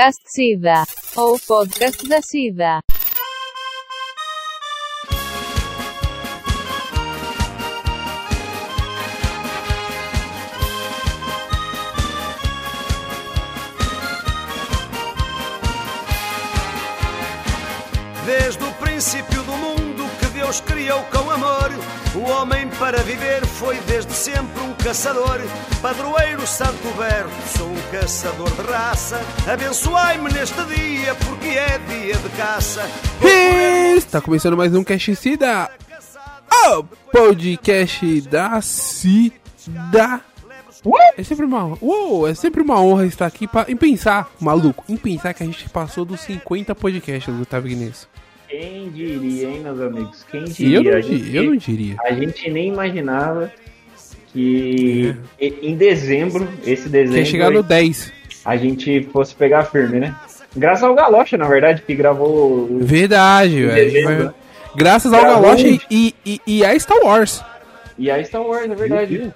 Podcast SIDA. Ou podcast da SIDA. Desde o princípio do mundo que Deus criou com amor, o homem para viver foi desde sempre um caçador. Padroeiro Santo Berto, sou um caçador de raça. Abençoai-me neste dia, porque é dia de caça. Está começando mais um Cash Cida, o podcast da Cida. É sempre uma, uou, é sempre uma honra estar aqui pra, em pensar, maluco, em pensar que a gente passou dos 50 podcasts, Gustavo Guinness. Quem diria, hein, meus amigos? Quem Eu diria? não, a, gente, eu não diria. a gente nem imaginava que e- em dezembro, esse dezembro, Quer chegar no 10. a gente fosse pegar firme, né? Graças ao Galocha, na verdade, que gravou Verdade, velho. Graças ao Galocha e, e, e a Star Wars. e a Star Wars, na verdade.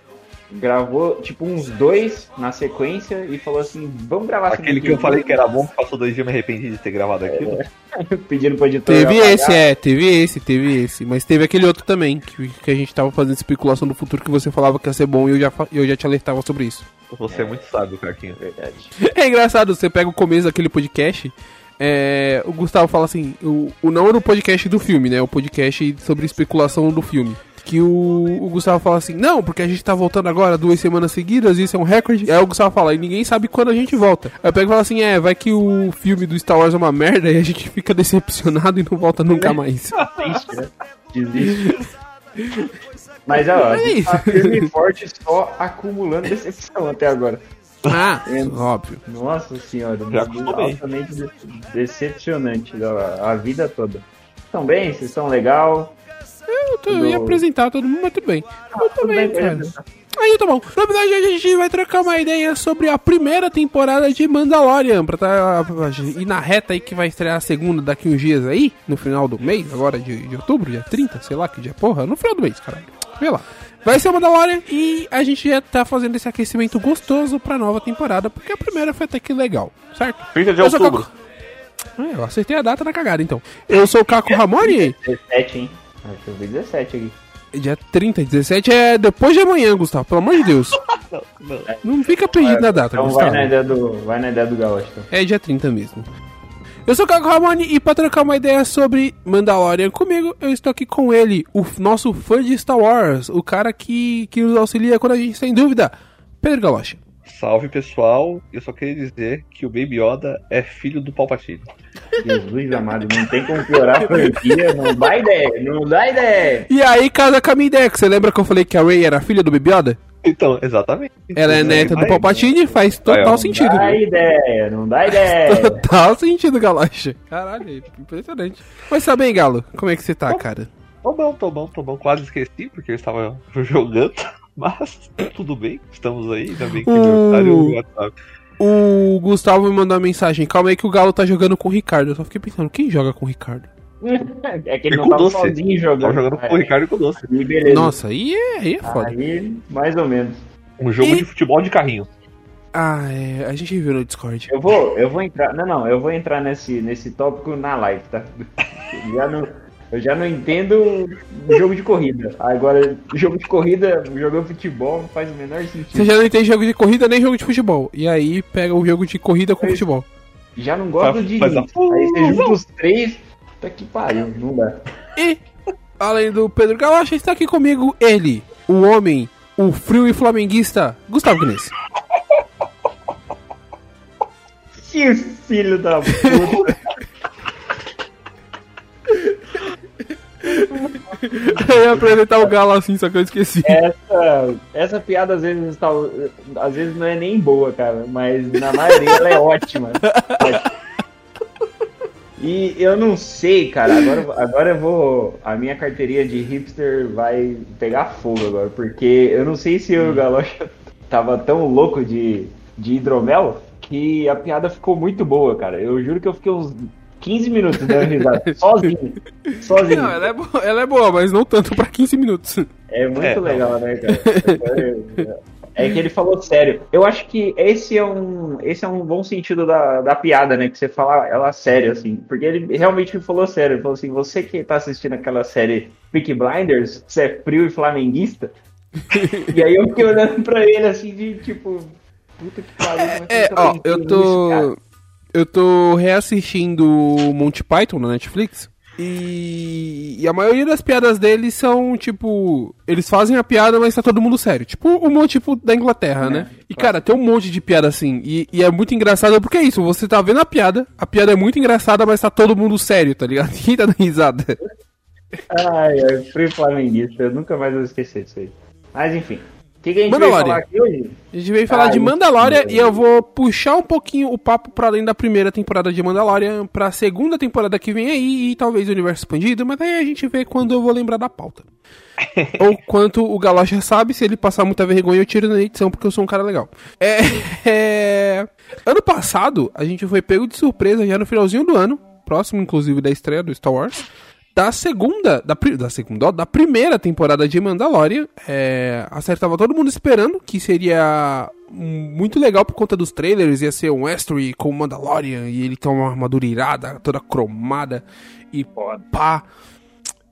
Gravou, tipo, uns dois na sequência e falou assim, vamos gravar Aquele que eu falei que era bom, que passou dois dias e me arrependi de ter gravado aquilo. pedindo pro editor Teve apagar. esse, é, teve esse, teve esse. Mas teve aquele outro também, que, que a gente tava fazendo especulação do futuro que você falava que ia ser bom e eu já, eu já te alertava sobre isso. Você é muito sábio, Carquinho. Verdade. É engraçado, você pega o começo daquele podcast, é, o Gustavo fala assim, o, o não era o podcast do filme, né? O podcast sobre especulação do filme. Que o, o Gustavo fala assim, não, porque a gente tá voltando agora duas semanas seguidas, isso é um recorde. Aí o Gustavo fala, e ninguém sabe quando a gente volta. Aí eu pego e falo assim, é, vai que o filme do Star Wars é uma merda e a gente fica decepcionado e não volta nunca mais. Desiste, né? Desiste. Mas ó, a É isso. tá firme e forte só acumulando decepção até agora. ah, óbvio. Nossa senhora, um altamente de- decepcionante a, a vida toda. Estão bem? Vocês estão legal? Eu, tô, eu ia apresentar todo mundo, mas tudo bem. Eu tô Tudo bem, bem, cara. Aí tá bom. No episódio de hoje a gente vai trocar uma ideia sobre a primeira temporada de Mandalorian. Pra tá, ir na reta aí que vai estrear a segunda daqui uns dias aí, no final do mês, agora de, de outubro, dia 30, sei lá que dia, porra, no final do mês, caralho. Vê lá. Vai ser o Mandalorian e a gente já tá fazendo esse aquecimento gostoso pra nova temporada, porque a primeira foi até que legal, certo? 30 de Eu outubro. Caco- É, eu acertei a data na cagada, então. Eu sou o Caco Ramone. 17, hein? Acho que eu vi 17 aqui. Dia 30 e 17 é depois de amanhã, Gustavo, pelo amor de Deus. Não fica perdido na data, Então vai Gustavo. na ideia do, vai na ideia do Galocha. então. É dia 30 mesmo. Eu sou o Caco Ramone e pra trocar uma ideia sobre Mandalorian comigo, eu estou aqui com ele, o nosso fã de Star Wars, o cara que, que nos auxilia quando a gente tem dúvida, Pedro Galocha. Salve pessoal, eu só queria dizer que o Baby Yoda é filho do Palpatine. Jesus amado, não tem como piorar a franquia, não dá ideia, não dá ideia. E aí, casa com a minha ideia, que você lembra que eu falei que a Rey era filha do Baby Yoda? Então, exatamente. Ela é neta do Palpatine, faz total sentido. Não dá ideia, não dá ideia. Total sentido, Galocha. Caralho, impressionante. Mas tá bem, Galo, como é que você tá, cara? Tô bom, tô bom, tô bom. Quase esqueci porque eu estava jogando. Mas tudo bem, estamos aí. Ainda bem que meu otário no WhatsApp. O Gustavo me mandou uma mensagem. Calma aí que o Galo tá jogando com o Ricardo. Eu só fiquei pensando, quem joga com o Ricardo? É que ele não Com tava doce. sozinho jogando. Tava jogando com o Ricardo e com o Doce. Aí, beleza. Nossa, aí é, aí é foda. Aí, mais ou menos. Um jogo E- de futebol de carrinho. Ah, é, a gente viu no Discord. Eu vou, eu vou entrar. Não, não, eu vou entrar nesse, nesse tópico na live, tá? Já não, eu já não entendo jogo de corrida. Agora, jogo de corrida, jogando futebol, não faz o menor Você sentido. já não entende jogo de corrida nem jogo de futebol. E aí pega o jogo de corrida com futebol. Já não gosto Faz- de faz a-. Aí você junta os três, tá que pariu, não dá. E, além do Pedro Galocha, está aqui comigo ele, o homem, o frio e flamenguista, Gustavo Guinness. Que filho da puta. Eu ia apresentar o Galo assim, só que eu esqueci. Essa, essa piada às vezes, tá, às vezes não é nem boa, cara, mas na maioria ela é ótima. E eu não sei, cara, agora, agora eu vou. A minha carteirinha de hipster vai pegar fogo agora, porque eu não sei se eu e o Galocha tava tão louco de, de hidromel que a piada ficou muito boa, cara. Eu juro que eu fiquei uns 15 minutos dando risada, sozinho. Sozinho. Não, ela é, boa, ela é boa, mas não tanto pra 15 minutos. É muito É, não. legal, né, cara? É que ele falou sério. Eu acho que esse é um, esse é um bom sentido da, da piada, né? Que você fala ela sério, assim. Porque ele realmente falou sério. Ele falou assim: você que tá assistindo aquela série Peaky Blinders, você é frio e flamenguista. e aí eu fiquei olhando pra ele assim, de tipo, puta que pariu. é É, ó, eu nisso, cara? Eu tô reassistindo Monty Python na Netflix. E, e a maioria das piadas deles são, tipo. Eles fazem a piada, mas tá todo mundo sério. Tipo o monte tipo, da Inglaterra, né? E, cara, tem um monte de piada assim. E, e é muito engraçado porque é isso. Você tá vendo a piada, a piada é muito engraçada, mas tá todo mundo sério, tá ligado? Ninguém tá dando risada. Ai, ai, frio e flamenguista. Eu nunca mais vou esquecer disso aí. Mas enfim. Que, que a gente Mandalorian. falar aqui hoje? A gente veio falar Ah, de isso. Mandalorian e eu vou puxar um pouquinho o papo pra além da primeira temporada de Mandalorian pra segunda temporada que vem aí e talvez o universo expandido, mas aí a gente vê quando eu vou lembrar da pauta. Ou quanto o Galocha sabe, se ele passar muita vergonha eu tiro na edição porque eu sou um cara legal. É, é, Ano passado a gente foi pego de surpresa já no finalzinho do ano, próximo inclusive da estreia do Star Wars da segunda, da, da segunda, da primeira temporada de Mandalorian. É, a série tava todo mundo esperando que seria muito legal por conta dos trailers, ia ser um Westery com o Mandalorian e ele tem uma armadura irada, toda cromada e pá.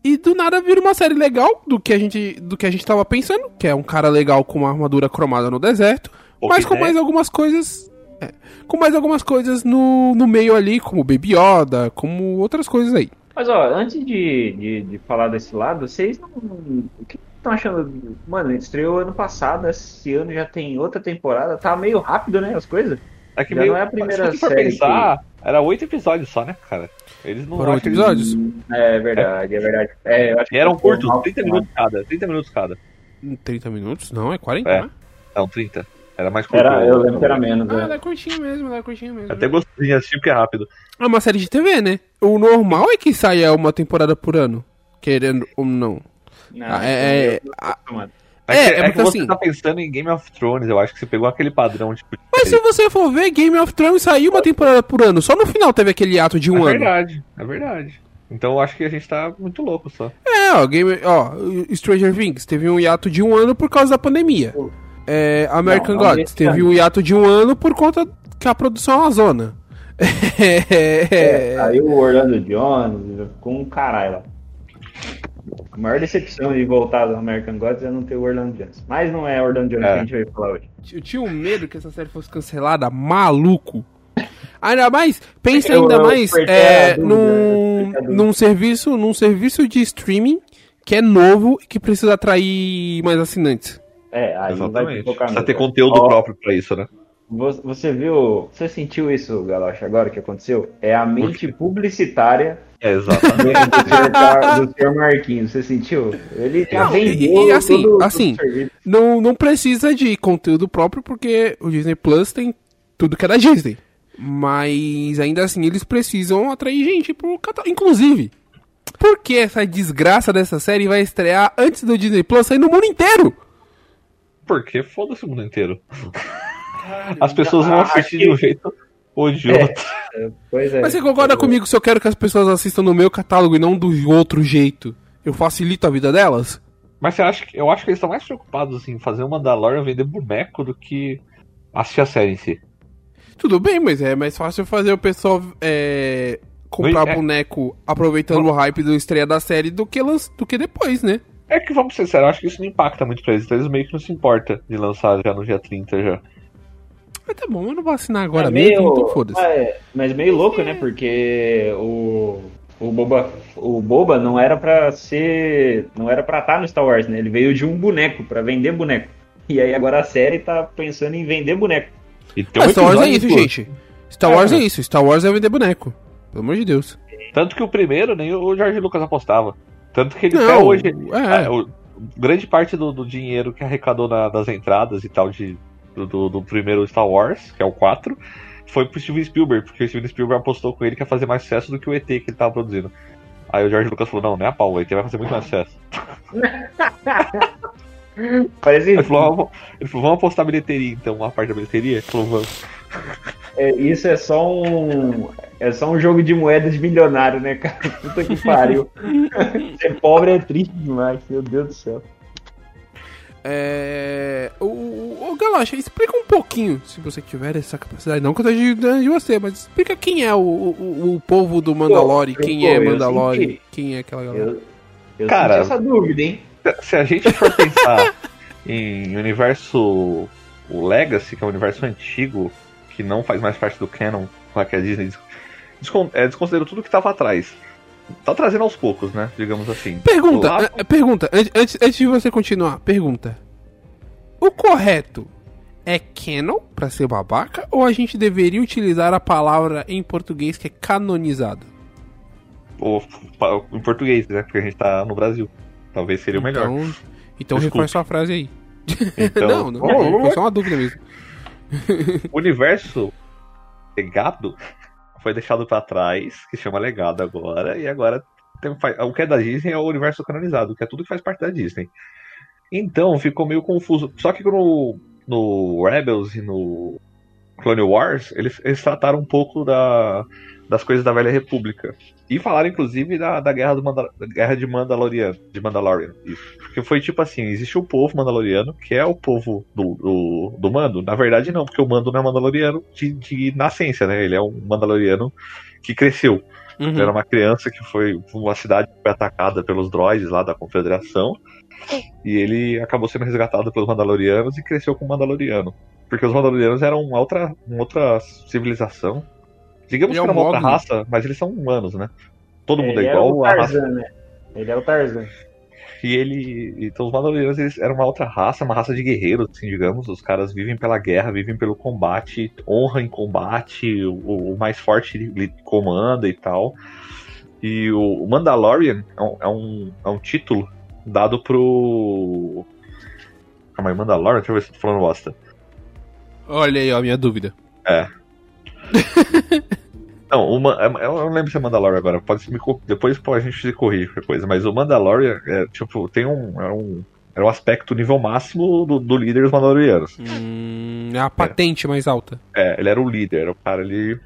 E do nada vira uma série legal do que a gente do que a gente tava pensando, que é um cara legal com uma armadura cromada no deserto, Ou mas com der. mais algumas coisas é, com mais algumas coisas no, no meio ali, como Baby Yoda, como outras coisas aí. Mas ó, antes de, de, de falar desse lado, vocês não. O que estão achando? Mano, estreou ano passado, esse ano já tem outra temporada, tá meio rápido, né? As coisas. É que Já meio, não é a primeira se série pensar, era oito episódios só, né, cara? Eles não Foram oito que episódios? É verdade, é verdade. É, eu acho E eram que foi curtos, mal 30 acostumado. minutos cada. 30 minutos cada. 30 minutos? Não, é 40, É. né? Não, 30. Era mais curto. Era, eu lembro que era menos. Ah, né? ela é curtinha mesmo, ela é curtinha mesmo. Até gostei de assistir porque é rápido. É uma série de TV, né? O normal é que saia uma temporada por ano, querendo ou não. Não, Ah, é- é- acostumado. É, que, é que porque você assim- tá pensando em Game of Thrones, eu acho que você pegou aquele padrão, tipo. de Mas se você for ver, Game of Thrones saiu uma temporada por ano. Só no final teve aquele ato de um É ano. verdade, é verdade. Então eu acho que a gente tá muito louco só. É, ó, Game, ó, Stranger Things teve um hiato de um ano por causa da pandemia. É, American Não, Gods teve um hiato de um ano por conta que a produção é uma zona. É, aí o Orlando Jones com um caralho lá. A maior decepção de voltar do American Gods é não ter o Orlando Jones. Mas não é Orlando Jones É. que a gente vai falar hoje. Eu tinha um medo que essa série fosse cancelada, maluco. Ainda mais, pensa ainda mais é, num, num serviço, num serviço de streaming que é novo e que precisa atrair mais assinantes. É, aí vai Exatamente. focar Precisa ter conteúdo Ó, próprio pra isso, né? vo- Você viu, você sentiu isso, Galocha, agora que aconteceu? É a mente publicitária É, do, exatamente. do, do senhor Marquinhos, você sentiu? Ele já Não, vendeu e- e assim, todo- assim. Não, não precisa de conteúdo próprio porque o Disney Plus tem tudo que é da Disney. Mas ainda assim eles precisam atrair gente pro catálogo. Inclusive, por que essa desgraça dessa série vai estrear antes do Disney Plus sair no mundo inteiro? Porque foda-se o mundo inteiro. As pessoas vão assistir de um jeito ou de É. outro. Pois é. Mas você concorda comigo se eu quero que as pessoas assistam no meu catálogo e não do outro jeito? Eu facilito a vida delas? Mas você acha que, eu acho que eles estão mais preocupados em fazer o Mandalorian vender boneco do que assistir a série em si. Tudo bem, mas é mais fácil fazer o pessoal é, comprar É. boneco aproveitando o hype do estreia da série do que, do que depois, né? É que, vamos ser sinceros, eu acho que isso não impacta muito pra eles. Então eles meio que não se importa de lançar já no dia 30 já. Mas tá bom, eu não vou assinar agora É mesmo, então foda-se. é, mas meio louco, né? Porque o, o Boba, o Boba não era pra ser, não era para estar no Star Wars, né? Ele veio de um boneco pra vender boneco. E aí agora a série tá pensando em vender boneco. E um Mas Star Wars é isso, por- gente. Star É. Wars é isso. Star Wars é vender boneco. Pelo amor de Deus. Tanto que o primeiro nem o George Lucas apostava. Tanto que ele Não, até hoje. é. é, o- grande parte do, do dinheiro que arrecadou na- das entradas e tal de, do, do- do primeiro Star Wars, que é o 4, foi pro Steven Spielberg, porque o Steven Spielberg apostou com ele que ia fazer mais sucesso do que o ET que ele tava produzindo. Aí o George Lucas falou, não, nem a pau, o ET vai fazer muito mais sucesso. Parece Ele falou, "Vamos- ele falou, vamos apostar bilheteria, então, uma parte da bilheteria? Ele falou, vamos. É, isso é só um é só um jogo de moedas milionário, né, cara? Puta que pariu. Ser pobre é triste demais, meu Deus do céu. É. O, o, o Galocha, explica um pouquinho, se você tiver essa capacidade. Não que eu esteja de, de você, mas explica quem é o, o, o povo do Mandalore, Pô, quem pô, é Mandalore, senti. quem é aquela galera. Eu, eu Cara, senti essa dúvida, hein? Se a gente for pensar em universo o Legacy, que é um universo antigo, que não faz mais parte do canon, lá que a Disney des- descon- é, desconsiderou tudo que estava atrás. Tá trazendo aos poucos, né? Digamos assim. Pergunta, Lá- eh, pergunta, antes, antes, de você continuar, pergunta. O correto é canon pra ser babaca ou a gente deveria utilizar a palavra em português que é canonizado? ou, em português, né? Porque a gente tá no Brasil. Talvez seria o melhor. Então, então Desculpe. reforça sua frase aí. Então, não, não, foi só uma dúvida mesmo. O universo legado foi deixado pra trás, que chama legado agora, e agora tem, o que é da Disney é o universo canonizado, que é tudo que faz parte da Disney. Então ficou meio confuso. Só que no, no Rebels e no Clone Wars, eles, eles trataram um pouco da, das coisas da Velha República. E falaram, inclusive, da, da guerra, do Manda- da guerra de Mandalorian. De Mandalorian. Isso. Porque foi tipo assim: existe o povo mandaloriano, que é o povo do, do, do Mando. Na verdade, não, porque o Mando não é mandaloriano de, de nascença, né? Ele é um mandaloriano que cresceu. Uhum. Era uma criança que foi uma cidade que foi atacada pelos droids lá da Confederação. E ele acabou sendo resgatado pelos Mandalorianos e cresceu como Mandaloriano. Porque os Mandalorianos eram uma outra, uma outra civilização. Digamos Ele é que era uma outra raça, mas eles são humanos, né? Todo mundo Ele é igual o a raça. Tarzan, né? Ele é o Tarzan. E ele. Então os Mandalorianos eles eram uma outra raça, uma raça de guerreiros, assim, digamos. Os caras vivem pela guerra, vivem pelo combate, honra em combate, o, o mais forte ele comanda e tal. E o Mandalorian é um, é um, é um título dado pro. Calma aí, Mandalorian? Deixa eu ver se eu tô falando bosta. Olha aí, ó, a minha dúvida. Não, uma, é- eu não lembro se é Mandalorian agora. Pode me, depois pô, a gente se corrige qualquer coisa. Mas o Mandalorian, é, tipo, tem um. É um, é um aspecto nível máximo do, do líder dos Mandalorianos. Hum, é a patente mais alta. É, ele era o líder, era o cara ali.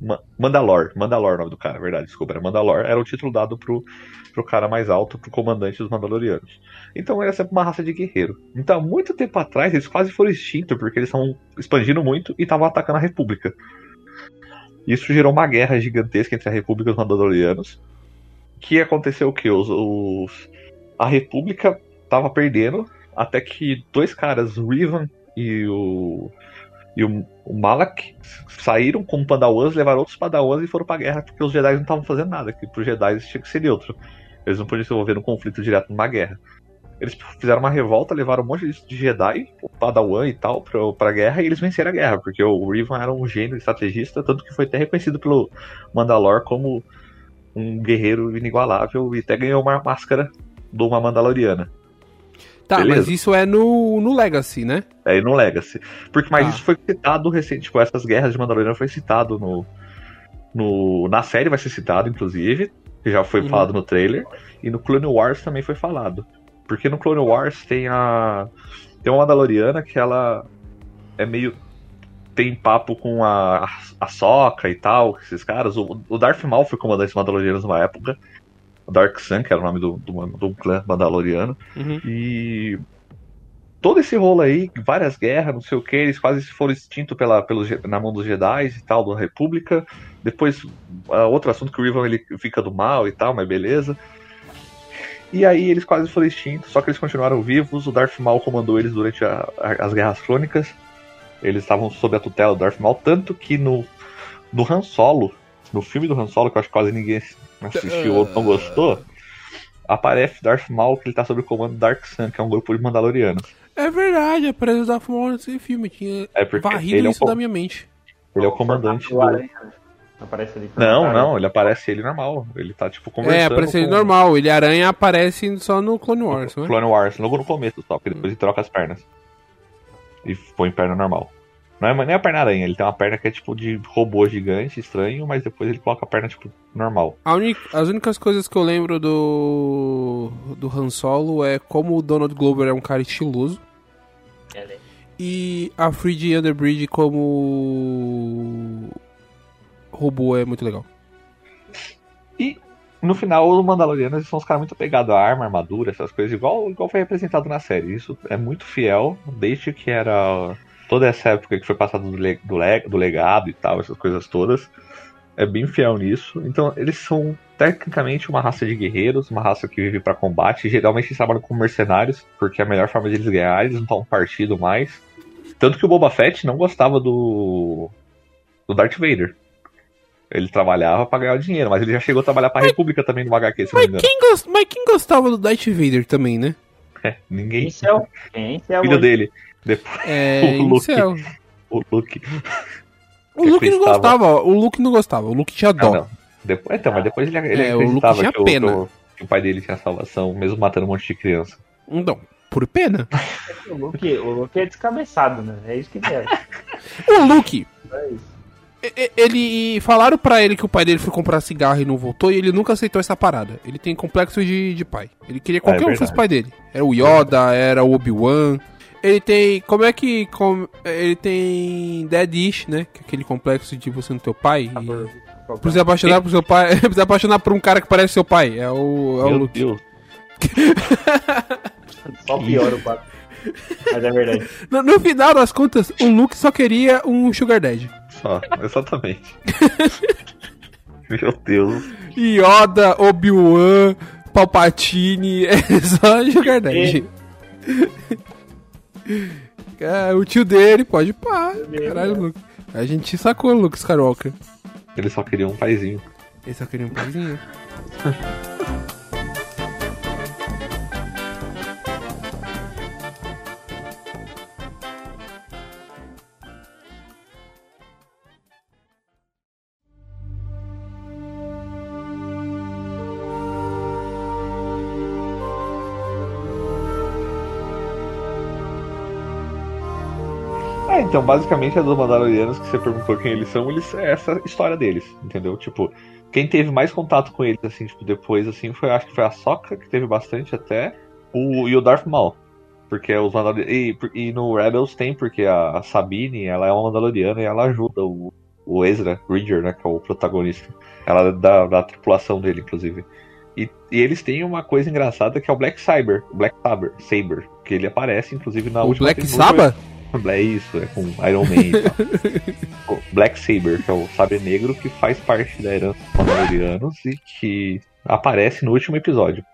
Ma- Mandalor, Mandalor é o nome do cara, é verdade, desculpa, era Mandalor, era o título dado pro, pro cara mais alto, pro comandante dos Mandalorianos. Então era sempre uma raça de guerreiro. Então, há muito tempo atrás, eles quase foram extintos, porque eles estavam expandindo muito e estavam atacando a República. Isso gerou uma guerra gigantesca entre a República e os Mandalorianos. Que aconteceu o que? Os, os- a República tava perdendo, até que dois caras, o Rivan e o e o, o Malak saíram como Padawans, levaram outros Padawans e foram pra guerra porque os Jedi não estavam fazendo nada. Que pros Jedi tinha que ser neutro. Eles não podiam se envolver num conflito direto numa guerra. Eles fizeram uma revolta, levaram um monte de Jedi, o Padawan e tal, pra, pra guerra e eles venceram a guerra, porque o Rivan era um gênio estrategista, tanto que foi até reconhecido pelo Mandalor como um guerreiro inigualável e até ganhou uma máscara de uma Mandaloriana. Tá, Beleza. mas isso é no, no Legacy, né? É, e no Legacy. Porque, mas Tá. isso foi citado recente, tipo, essas guerras de Mandalorian foi citado no, no. Na série vai ser citado, inclusive, que já foi Uhum. falado no trailer, e no Clone Wars também foi falado. Porque no Clone Wars tem a. Tem uma Mandaloriana que ela é meio. Tem papo com a, a Soca e tal, esses caras. O, o Darth Maul foi comandante dos Mandalorianos numa época. O Dark Sun, que era o nome do, do, do clã Mandaloriano. Uhum. E todo esse rolo aí, várias guerras, não sei o que, eles quase foram extintos pela, pelos, Je- na mão dos Jedi e tal, da República. Depois, ah, outro assunto que o Riven ele fica do mal e tal, mas beleza. E aí eles quase foram extintos, só que eles continuaram vivos. O Darth Maul comandou eles durante a- a- as Guerras Crônicas. Eles estavam sob a tutela do Darth Maul, tanto que no, no Han Solo, no filme do Han Solo, que eu acho que quase ninguém assistiu ou não gostou, aparece Darth Maul que ele tá sob o comando do Dark Sun, que é um grupo de Mandalorianos. É verdade, a presença da Fumona nesse filme. Tinha É varrido ele é, o, isso da minha mente. ele é o comandante O do... Né? Aparece ali. Não, não, ele aparece ele normal. Ele tá tipo conversando É, aparece ele com normal. Ele aranha aparece só no Clone Wars, não é? Clone Wars, logo no começo só, porque depois ele troca as pernas. E põe perna normal. Não é nem a perna aranha, ele tem uma perna que é tipo de robô gigante, estranho, mas depois ele coloca a perna tipo normal. As únicas coisas que eu lembro do do Han Solo é como o Donald Glover é um cara estiloso é- e a Freed Underbridge como robô é muito legal. no final, os Mandalorianos são os caras muito apegados à arma, armadura, essas coisas, igual, igual foi representado na série. Isso é muito fiel, desde que era toda essa época que foi passada do, le- do, le- do legado e tal, essas coisas todas. É bem fiel nisso. Então, eles são tecnicamente uma raça de guerreiros, uma raça que vive para combate. Geralmente eles trabalham como mercenários, porque é a melhor forma de eles ganhar, eles não estão partido mais. Tanto que o Boba Fett não gostava do, do Darth Vader. Ele trabalhava pra ganhar o dinheiro, mas ele já chegou a trabalhar pra República também no HQ, se não me Mas engano. quem, gos- mas quem gostava do Darth Vader também, né? É, ninguém. Incel. Quem é incel Filho hoje? dele. Depois, É, O Luke. incel. o Luke. O Luke não gostava, o Luke não gostava, o Luke tinha Ah, dó. não. Depois, então, mas depois ele, ele É, o Luke acreditava tinha que o, pena. que o- que o pai dele tinha salvação, mesmo matando um monte de criança. Então, por pena. O Luke, o Luke é descabeçado, né? É isso que ele é. O Luke, É isso. Ele falaram pra ele que o pai dele foi comprar cigarro e não voltou e ele nunca aceitou essa parada. Ele tem complexo de, de pai. Ele queria que Ah, é qualquer um fosse pai dele. Era o Yoda, era o Obi-Wan. Ele tem. Como é que. com- ele tem Dead Ish, né? Que é aquele complexo de você no teu pai. E, por se apaixonar por seu pai. por se apaixonar por um cara que parece seu pai. É o, é o Meu Luke. Deus. Só piora o papo. Mas é verdade. No, no final das contas, o Luke só queria um Sugar Daddy. Só, exatamente. Meu Deus. Yoda, Obi-Wan, Palpatine, é só Sugar Daddy. É, o tio dele pode pá. Caralho, Luke. A gente sacou o Luke Skywalker. Ele só queria um paizinho. Ele só queria um paizinho. Então, basicamente é dos Mandalorianos que você perguntou quem eles são, eles é essa história deles, entendeu? Tipo, quem teve mais contato com eles, assim, tipo, depois, assim, foi, acho que foi a Sokka, que teve bastante até, o, e o Darth Maul. Porque os Mandalorianos. E, e no Rebels tem, porque a, a Sabine, ela é uma Mandaloriana e ela ajuda o, o Ezra Bridger, né, que é o protagonista. Ela é da, da tripulação dele, inclusive. E, e eles têm uma coisa engraçada que é o Black Cyber, o Black Saber, Saber, que ele aparece, inclusive, na o última Black trilogia. É isso, é com Iron Man e Black Saber, que é o sabre negro que faz parte da herança dos Mandalorianos e que aparece no último episódio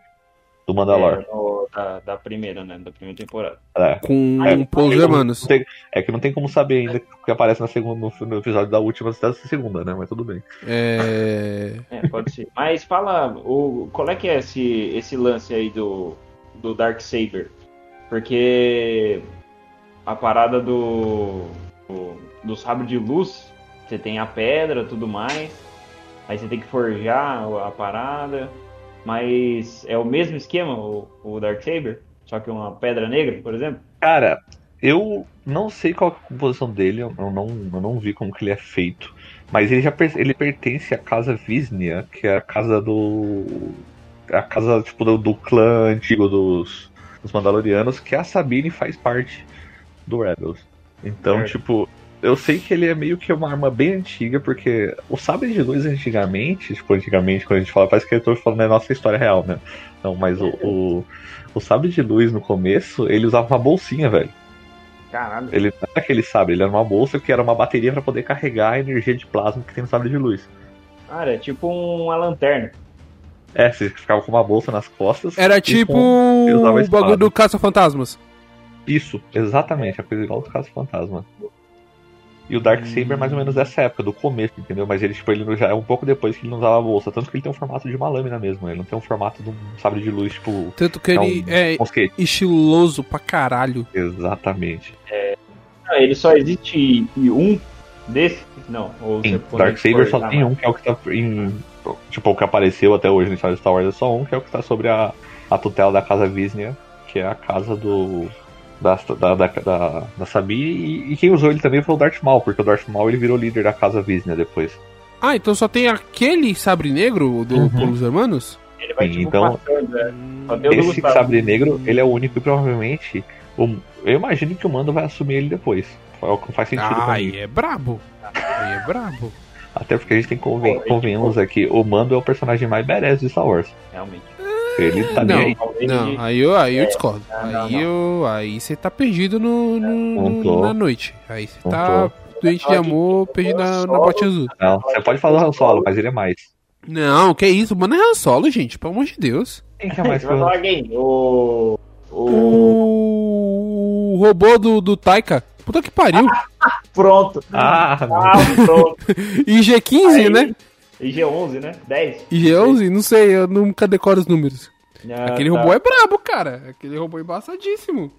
do Mandalor. É, no- da, da primeira, né? Da primeira temporada. É. Com É, um Paul não Hermanos. tem- é que não tem como saber ainda o que aparece na segunda, no, no episódio da última da segunda, né? Mas tudo bem. É. É, pode ser. Mas fala, o, qual é que é esse, esse lance aí do, do Dark Saber? Porque a parada do, do, do sabre de luz, você tem a pedra tudo mais, aí você tem que forjar a parada, mas é o mesmo esquema, o, o Dark Saber? Só que uma pedra negra, por exemplo? Cara, eu não sei qual é a composição dele, eu não, eu não vi como que ele é feito. Mas ele já ele pertence à casa Visnia, que é a casa do. A casa tipo, do, do clã antigo dos, dos Mandalorianos, que a Sabine faz parte do Rebels. Então, Certo. tipo, eu sei que ele é meio que uma arma bem antiga, porque o sabre de luz antigamente, tipo, antigamente, quando a gente fala, parece que eu tô falando é nossa história real, né? Não, mas o, o, o sabre de luz no começo, ele usava uma bolsinha, velho. Caralho. Ele não era aquele sabre, ele era uma bolsa que era uma bateria pra poder carregar a energia de plasma que tem no sabre de luz. Cara, é tipo uma lanterna. É, você ficava com uma bolsa nas costas. Era tipo com- o bagulho do Caça-Fantasmas. Isso, exatamente, a coisa igual do caso fantasma. E o Dark Saber é mais ou menos dessa época, do começo, entendeu? Mas ele, tipo, ele já é um pouco depois que ele não usava a bolsa. Tanto que ele tem um formato de uma lâmina mesmo, ele não tem um formato de um sabre de luz, tipo. Tanto que ele um é mosquete. estiloso pra caralho. Exatamente. Ah, ele só existe em um desse? Não. Ou Sim, Dark Saber só tem mais? um, que é o que tá em. Tipo, o que apareceu até hoje na história de Star Wars é só um, que é o que tá sobre a, a tutela da casa Visnia, que é a casa do. Da, da, da, da, Sabine, e, e quem usou ele também foi o Darth Maul, porque o Darth Maul ele virou líder da casa Visnia depois. Ah, então só tem aquele sabre negro do Uhum. Hermanos? Ele vai Sim, tipo então- passando, né? O do Esse sabre negro, ele é o único e provavelmente. o- eu imagino que o Mando vai assumir ele depois. É o que faz sentido Ah, pra mim. é brabo. Aí é brabo. Até porque a gente tem que conven convenhamos aqui, o Mando é o personagem mais badass de Star Wars. Realmente. Ele tá Não, nem aí. não, aí eu, aí eu discordo. não, não, Aí eu, aí você tá perdido no, no- Não na noite. Aí você Não tá doente de amor, perdido na, na bote azul. Não, você pode falar Han Solo, mas ele é mais. Não, que isso, mano, é Han Solo, gente, pelo amor de Deus. Quem que é mais o? O. O. O robô do, do Taika. Puta que pariu. Pronto. Ah, Ah, pronto. IG-15, Aí- né? E G11, né? 10. IG-11, não sei, eu nunca decoro os números. Ah, Aquele tá. robô é brabo, cara. Aquele robô é embaçadíssimo.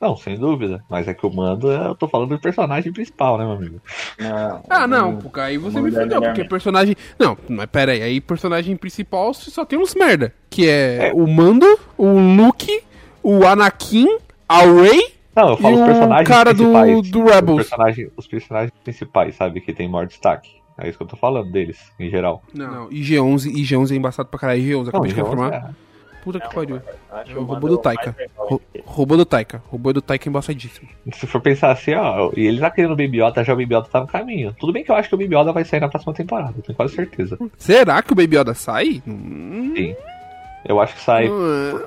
Não, sem dúvida. Mas é que o Mando, é- eu tô falando do personagem principal, né, meu amigo? Não, Ah, não, porque aí você me Não, fudeu, porque personagem. Não, mas pera aí, aí personagem principal só tem uns merda. Que é, É. o Mando, o Luke, o Anakin, a Rey Não, eu falo E os o personagens cara do- principais. do Rebels. Os personagens, os personagens principais, sabe? Que tem maior destaque. É isso que eu tô falando deles, em geral. Não, IG-11, IG-11 é embaçado pra caralho. IG-11, acabei de Não, confirmar. é- Puta que pariu. É o robô do Taika. mais legal. Ro- Robô do Taika. Robô do Taika é embaçadíssimo. Se for pensar assim, ó, e ele tá querendo o Baby Yoda, já o Baby Yoda tá no caminho. Tudo bem que eu acho que o Baby Yoda vai sair na próxima temporada, tenho quase certeza. Será que o Baby Yoda sai? Hum, Sim. Eu acho que sai. hum,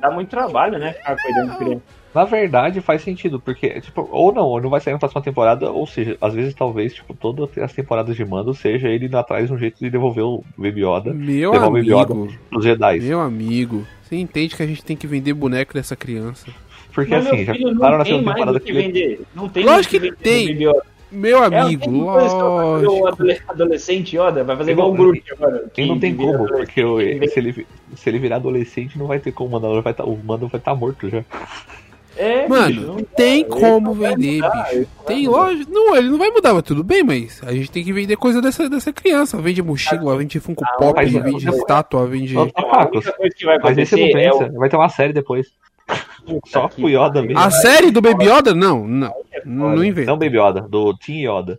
Dá muito trabalho, né? Ficar cuidando de criança. Na verdade, faz sentido, porque, tipo, ou não, ou não vai sair na próxima temporada, ou seja, às vezes, talvez, tipo, todas as temporadas de mando seja ele indo atrás de um jeito de devolver o Baby Yoda Meu Levar o Baby Yoda. amigo, pros Jedi. meu amigo. Você entende que a gente tem que vender boneco dessa criança? Porque Mas, assim, já falaram não na segunda temporada o que que. vender. Não tem Lógico que vender tem. no Baby Yoda. Meu É, amigo, que fazer o adolescente Yoda, vai fazer igual o não- Groot agora. E não que tem como, adolescente, porque que se, ele, se ele virar adolescente, não vai ter como, o vai tá, o Mando vai estar morto já. É, bicho, Mano, não- tem como não vender, mudar, bicho. não Tem mudar. lógico. Não, ele não vai mudar, mas tudo bem, mas a gente tem que vender coisa dessa, dessa criança. Vende mochila, vende Funko Ah, Pop, mas- vende estátua, vende. Ô, A única coisa que vai mas esse não acontecer é pensa, o. vai ter uma série depois. Só com o Yoda mesmo. A série do Baby Yoda? Não, não. Não, não inventa. Não Baby Yoda, do Team Yoda.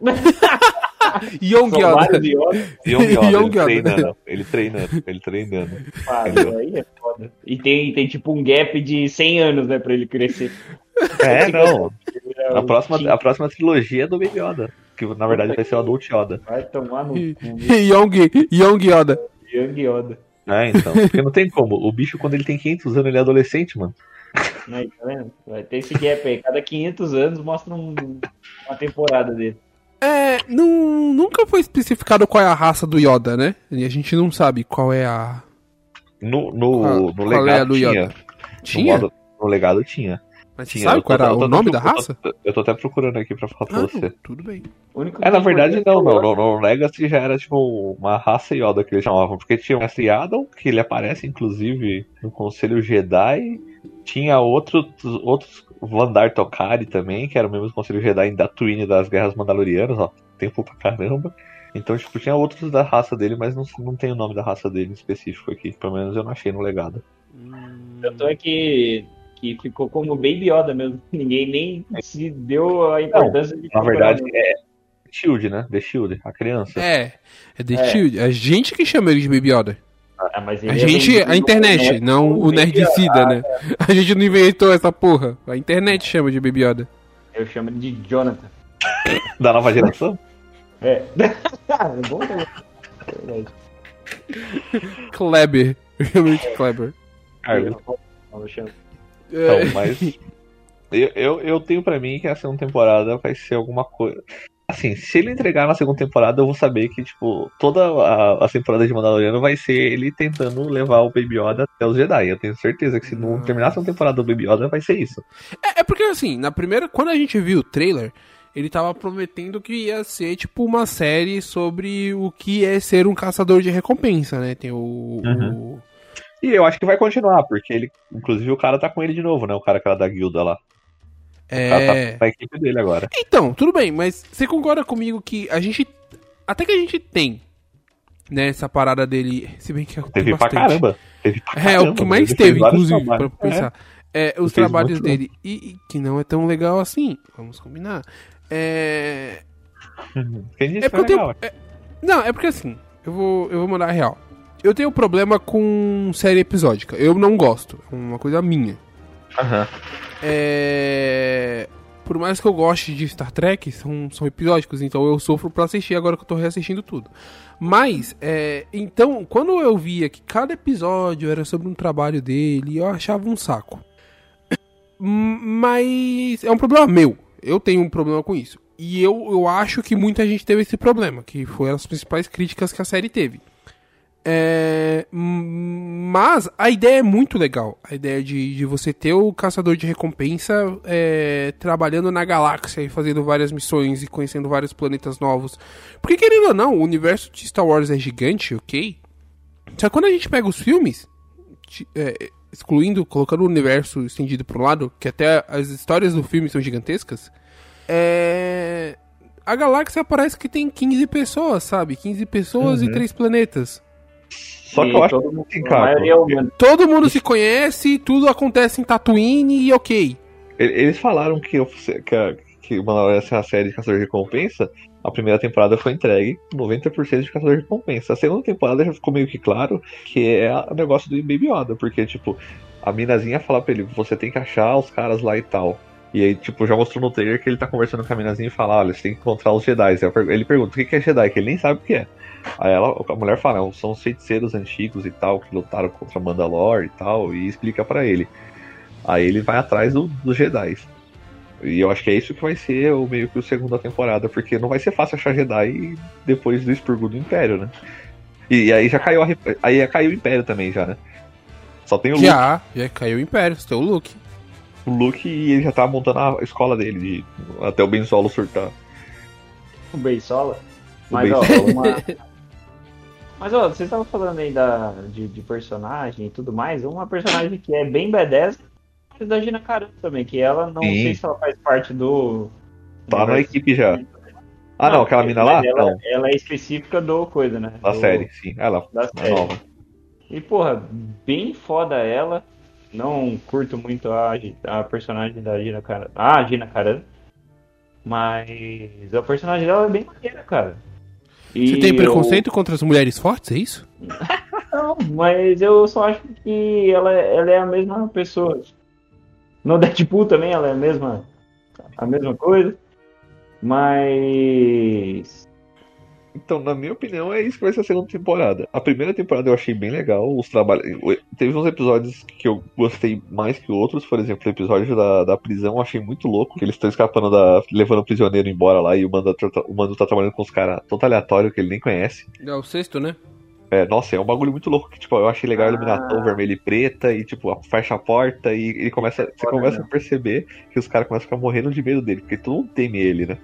Young Yoda. vários Yoda, Young Yoda, Young ele Yoda. treinando, ele treinando, ele treinando. mano, aí é foda. E tem, tem tipo um gap de 100 anos, né, pra ele crescer. É, não. É, A próxima, a próxima trilogia é do Baby Yoda. Que na verdade vai ser o Adult Yoda. Vai tomar no cu, Young, Young Yoda. Young Yoda. É, então. Porque não tem como. O bicho, quando ele tem 500 anos, ele é adolescente, mano. Né, tá vendo? Vai ter esse gap aí. Cada 500 anos mostra um- uma temporada dele. É, não, nunca foi especificado qual é a raça do Yoda, né? E a gente não sabe qual é a. No, no, Qual- no qual é a legado do tinha. Yoda? No, Tinha? modo- no legado tinha. Mas você tinha. sabe qual era o nome da raça? Eu tô, eu tô até procurando aqui pra falar pra Ah, você. não, tudo bem. É, na é verdade, não, é o não. Yoda. No, no Legacy já era tipo uma raça Yoda que eles chamavam. Porque tinha o Mestre Adam, que ele aparece inclusive no Conselho Jedi. Tinha outros, outros Vandar Tokari também, que era o mesmo Conselho Jedi da Twin das Guerras Mandalorianas, ó. Tempo pra caramba. Então, tipo, tinha outros da raça dele, mas não, não tem o nome da raça dele em específico aqui. Pelo menos eu não achei no legado. Tanto é que, que ficou como Baby Yoda mesmo. Ninguém nem se deu a importância de Na verdade, é Shield, né? The Shield, a criança. É, é The É. Shield. A gente que chama ele de Baby Yoda. Ah, mas A ele é gente, a internet, como não o Nerdicida, né? A gente não inventou essa porra. A internet chama de Baby Yoda. Eu chamo ele de Jonathan. Da nova geração? É. é bom também. É verdade. Kleber. Realmente Kleber. Carlos. Então, mas. Eu, eu, eu tenho pra mim que a segunda temporada vai ser alguma coisa. Assim, se ele entregar na segunda temporada, eu vou saber que, tipo, toda a, a temporada de Mandaloriano vai ser ele tentando levar o Baby Yoda até os Jedi. Eu tenho certeza que se não terminar a segunda temporada do Baby Yoda, vai ser isso. É, é porque assim, na primeira, quando a gente viu o trailer, ele tava prometendo que ia ser tipo uma série sobre o que é ser um caçador de recompensa, né? Tem o. Uhum. o- E eu acho que vai continuar, porque ele. Inclusive o cara tá com ele de novo, né? O cara que era da guilda lá. O cara É. tá com a equipe dele agora. Então, tudo bem, mas você concorda comigo que a gente. Até que a gente tem, né, essa parada dele. Se bem que é o que tem Teve pra bastante. caramba. Teve pra É, caramba, o que mais teve, inclusive, pra trabalhos. pensar. É, os Ele fez trabalhos dele. E, e que não é tão legal assim. Vamos combinar. É. É. Quem disse É que porque eu legal? tenho. é- não, é porque assim, eu vou, eu vou mandar a real. Eu tenho problema com série episódica. Eu não gosto. É uma coisa minha. Aham. É. por mais que eu goste de Star Trek, são, são episódicos, então eu sofro pra assistir agora que eu tô reassistindo tudo. Mas, é, então, quando eu via que cada episódio era sobre um trabalho dele, eu achava um saco. Mas é um problema meu. Eu tenho um problema com isso. E eu, eu acho que muita gente teve esse problema, que foram as principais críticas que a série teve. É, mas a ideia é muito legal. A ideia de, de você ter o caçador de recompensa é, trabalhando na galáxia e fazendo várias missões e conhecendo vários planetas novos. Porque, querendo ou não, o universo de Star Wars é gigante, ok? Só que quando a gente pega os filmes, é, excluindo, colocando o universo estendido para um lado, que até as histórias do filme são gigantescas, é. A galáxia parece que tem 15 pessoas, sabe? 15 pessoas Uhum. e três planetas. Só que E eu acho todo mundo- a maioria é. Todo mundo se conhece, tudo acontece em Tatooine e ok. ele- eles falaram que, eu- que, a- que uma, essa é série de Caçador de Recompensa, a primeira temporada foi entregue 90% de Caçador de Recompensa. A segunda temporada já ficou meio que claro que é o negócio do Baby Yoda, porque, tipo, a minazinha fala pra ele, você tem que achar os caras lá e tal. E aí, tipo, já mostrou no trailer que ele tá conversando com a minazinha e fala, olha, você tem que encontrar os Jedi. Ele pergunta, o que é Jedi? Que ele nem sabe o que é. Aí ela, a mulher fala, "Não, são os feiticeiros antigos e tal, que lutaram contra Mandalore e tal, e explica pra ele. Aí ele vai atrás do- dos Jedi. E eu acho que é isso que vai ser o meio que o segunda temporada, porque não vai ser fácil achar Jedi depois do expurgo do Império, né? E, e aí já caiu a, aí já caiu o Império também já, né? Só tem o Luke, Já, já caiu o Império, você tem o Luke. o Luke e ele já tá montando a escola dele, de, até o Ben Solo surtar. O Ben Solo. O Mas, Ben ó, Solo. uma... Mas, ó, vocês estavam falando aí da, de, de personagem e tudo mais. Uma personagem que é bem B10 é da Gina Carano também, que ela não Sim. sei se ela faz parte do. Tá do- na equipe já. Ah, não, aquela mina lá? Ela, Não, ela é específica do coisa, né? da Do- série, sim. Ela Da é série. nova. E, porra, bem foda ela. Não curto muito a, a personagem da Gina Carano. Ah, Gina Carano. Mas a personagem dela é bem maneira, cara. E Você tem eu- preconceito contra as mulheres fortes, é isso? Não, mas eu só acho que ela, ela é a mesma pessoa. No Deadpool também ela é a mesma, a mesma coisa. Mas. Então, na minha opinião, é isso que vai ser a segunda temporada. A primeira temporada eu achei bem legal. Os trabalhos. Teve uns episódios que eu gostei mais que outros. Por exemplo, o episódio da, da prisão eu achei muito louco. Que eles estão escapando da. levando o prisioneiro embora lá e o Mando, tá- o Mando tá trabalhando com os caras todo aleatório que ele nem conhece. É o sexto, né? É, nossa, é um bagulho muito louco que, tipo, eu achei legal a iluminação Ah. vermelha e preta e, tipo, fecha a porta e ele começa, você começa né? a perceber que os caras começam a ficar morrendo de medo dele, porque todo mundo teme ele, né?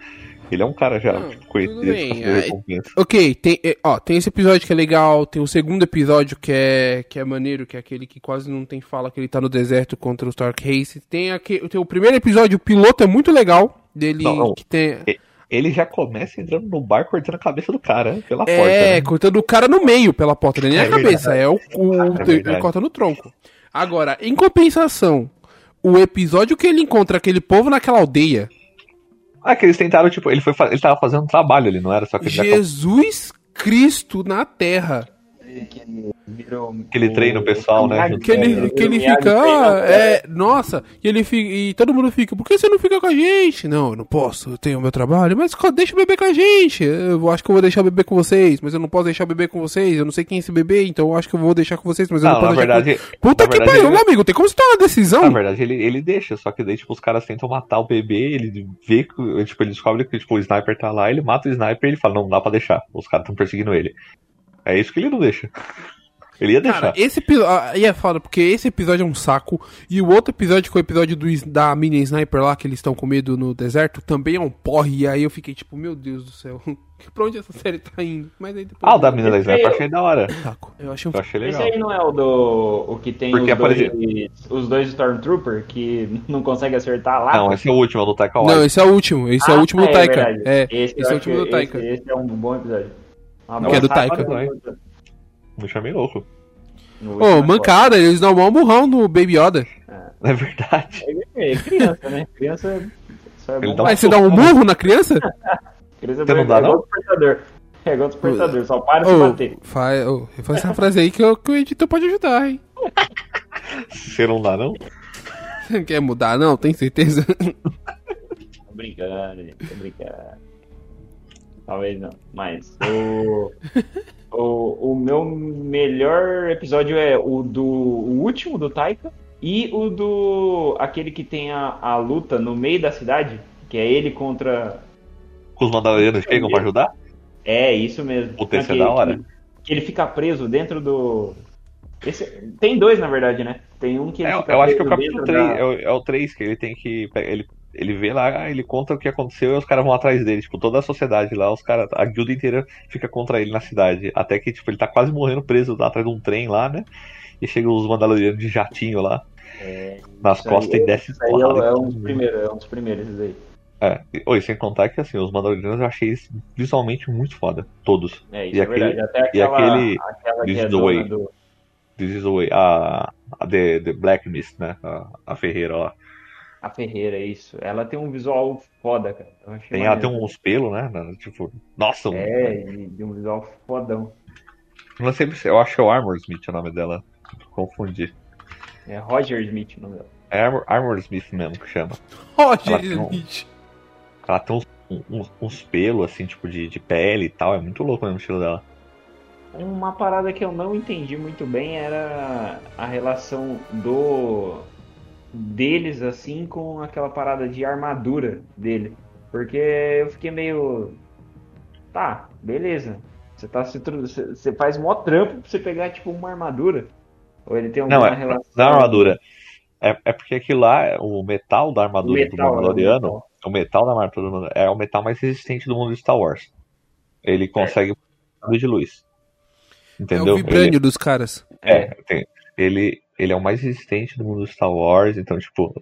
Ele é um cara já, Não, tipo, conhecido tudo de bem, aí- recompensa. Ok, tem, é, ó, tem esse episódio que é legal, tem o segundo episódio que é, que é maneiro, que é aquele que quase não tem fala, que ele tá no deserto contra os Dark Race. Tem, aqui, tem o primeiro episódio, o piloto é muito legal, dele Não, não. que tem... Ele já começa entrando no bar cortando a cabeça do cara pela É, porta. Né? cortando o cara no meio pela porta, nem É a cabeça, é o, o É ele corta no tronco. Agora, em compensação, o episódio que ele encontra aquele povo naquela aldeia, Ah, que eles tentaram, tipo, ele, foi, ele tava fazendo um trabalho ali, não era? Só que ele já Jesus Cristo na Terra. Que ele virou. Que ele treina o pessoal, né, Que ele, que ele fica, ah, é, nossa, e ele fica, e todo mundo fica, por que você não fica com a gente? Não, eu não posso, eu tenho o meu trabalho, mas deixa o bebê com a gente, eu acho que eu vou deixar o bebê com vocês, mas eu não posso deixar o bebê com vocês, eu não sei quem é esse bebê, então eu acho que eu vou deixar com vocês, mas eu não, Não, na posso deixar verdade, com... Puta na que verdade, pariu, ele- meu amigo, tem como você tomar uma decisão? Na verdade, ele, ele deixa, só que daí, tipo, os caras tentam matar o bebê, ele vê que, tipo, ele descobre que, tipo, o sniper tá lá, ele mata o sniper e ele fala, não, não dá pra deixar, os caras estão perseguindo ele. É isso que ele não deixa. Ele ia deixar. Cara, esse episódio. Aí é foda, porque esse episódio é um saco. E o outro episódio, que é o episódio do, da mini sniper lá, que eles estão com medo no deserto, também é um porre. E aí eu fiquei tipo, meu Deus do céu. pra onde essa série tá indo? Mas aí depois. Ah, o da Esse sniper eu achei da hora. saco. Eu achei um Eu achei Esse legal. aí não é o do. O que tem Porque os, dois, os dois Stormtrooper que não consegue acertar lá? Não, esse é o último, é do Taika Não, esse é o último. Esse é o Ah, último do é Taika. verdade. É, Esse, esse é o último do Taika. Esse, esse é um bom episódio. Uma Que é do Taika. Me chamei louco. Ô, é mancada, eles dão um burrão no Baby Yoda. É verdade. foda. É criança, né? Criança só é Ele bom. dá um Mas você dá um murro na criança? Criança Você não é dá, igual não? despertador. É igual despertador, só para de Ô, bater. faz, ô, faz essa frase aí que, eu- que o editor pode ajudar, hein? Você não dá, não? Quer mudar, não? Tem certeza? Tô brincando, gente. Tô brincando. Talvez não. Mas o, o, o meu melhor episódio é o do o último do Taika e o do aquele que tem a, a luta no meio da cidade, que é ele contra. Os Mandalorianos chegam pra ajudar? É, isso mesmo. Puta, esse é da hora. Que, ele fica preso dentro do. Esse- tem dois, na verdade, né? Tem um que ele É, fica eu acho que é o capítulo dentro 3, da- é, o, é o 3 que ele tem que. Ele, ele vê lá, ele conta o que aconteceu e os caras vão atrás dele. Tipo, toda a sociedade lá, os caras, a guilda inteira fica contra ele na cidade. Até que, tipo, ele tá quase morrendo preso lá atrás de um trem lá, né? E chegam os Mandalorianos de jatinho lá, É, nas costas aí- e desce Isso aí é, é um dos primeiros, é um dos primeiros, isso aí. É, e- oi, sem contar que assim, os Mandalorianos eu achei visualmente muito foda. Todos. É, isso E é aquele- verdade. Até e aquela, aquele aquela que This é is the way. do. This is the way. A, a the, the Black Mist, né? A, a Ferreira lá. A Ferreira, isso. Ela tem um visual foda, cara. Tem, ela tem uns pelos, né? Tipo, nossa, É, e de um visual fodão. Eu, sempre, eu acho que é o Armor Smith o nome dela. Confundi. É Roger Smith o nome dela. É Armor, Armor Smith mesmo que chama. Roger Ela tem um- Smith. Ela tem uns, uns, uns pelos, assim, tipo, de, de pele e tal. É muito louco mesmo o estilo dela. Uma parada que eu não entendi muito bem era a relação do deles assim com aquela parada de armadura dele. Porque eu fiquei meio tá, beleza. Você tá se você faz mó trampo pra você pegar tipo uma armadura. Ou ele tem alguma Não, é relação da armadura. É, é porque aquilo lá, o metal da armadura do metal, Mandaloriano, é, o metal. o metal da armadura do é o metal mais resistente do mundo de Star Wars. Ele consegue sabre de luz. É Entendeu? o vibrânio dos caras. É, tem- ele, ele é o mais resistente do mundo do Star Wars, então, tipo,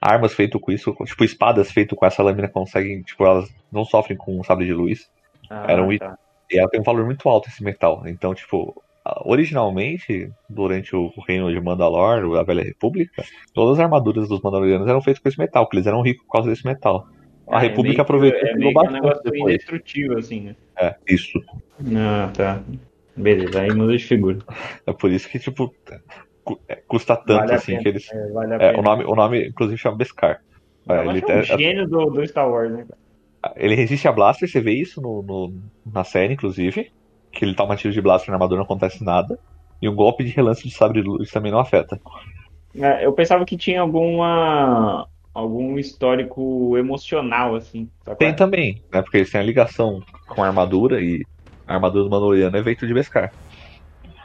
armas feitas com isso, tipo, espadas feitas com essa lâmina conseguem, tipo, elas não sofrem com um sabre de luz. Ah, Era um tá. E ela tem um valor muito alto esse metal. Então, tipo, originalmente, durante o reino de Mandalor, a Velha República, todas as armaduras dos Mandalorianos eram feitas com esse metal, porque eles eram ricos por causa desse metal. A é República meio que- aproveitou e é pegou meio que um bastante negócio depois. indestrutível assim, né? É, isso. Ah, tá. Beleza, aí muda de figura. É por isso que, tipo, é, custa tanto, Vale assim, pena. que eles... É, vale É, o, nome, o nome, inclusive, chama Beskar. É, ele, é um é- gênio do, do Star Wars, né? ele resiste a Blaster, você vê isso no, no- na série, inclusive. Que ele toma tiro de Blaster na armadura, não acontece nada. E um golpe de relance de sabre de luz também não afeta. É, Eu pensava que tinha alguma algum histórico emocional, assim. Tem é? também, né? Porque eles têm a ligação com a armadura e a armadura do Mandaloriano é feita de Beskar.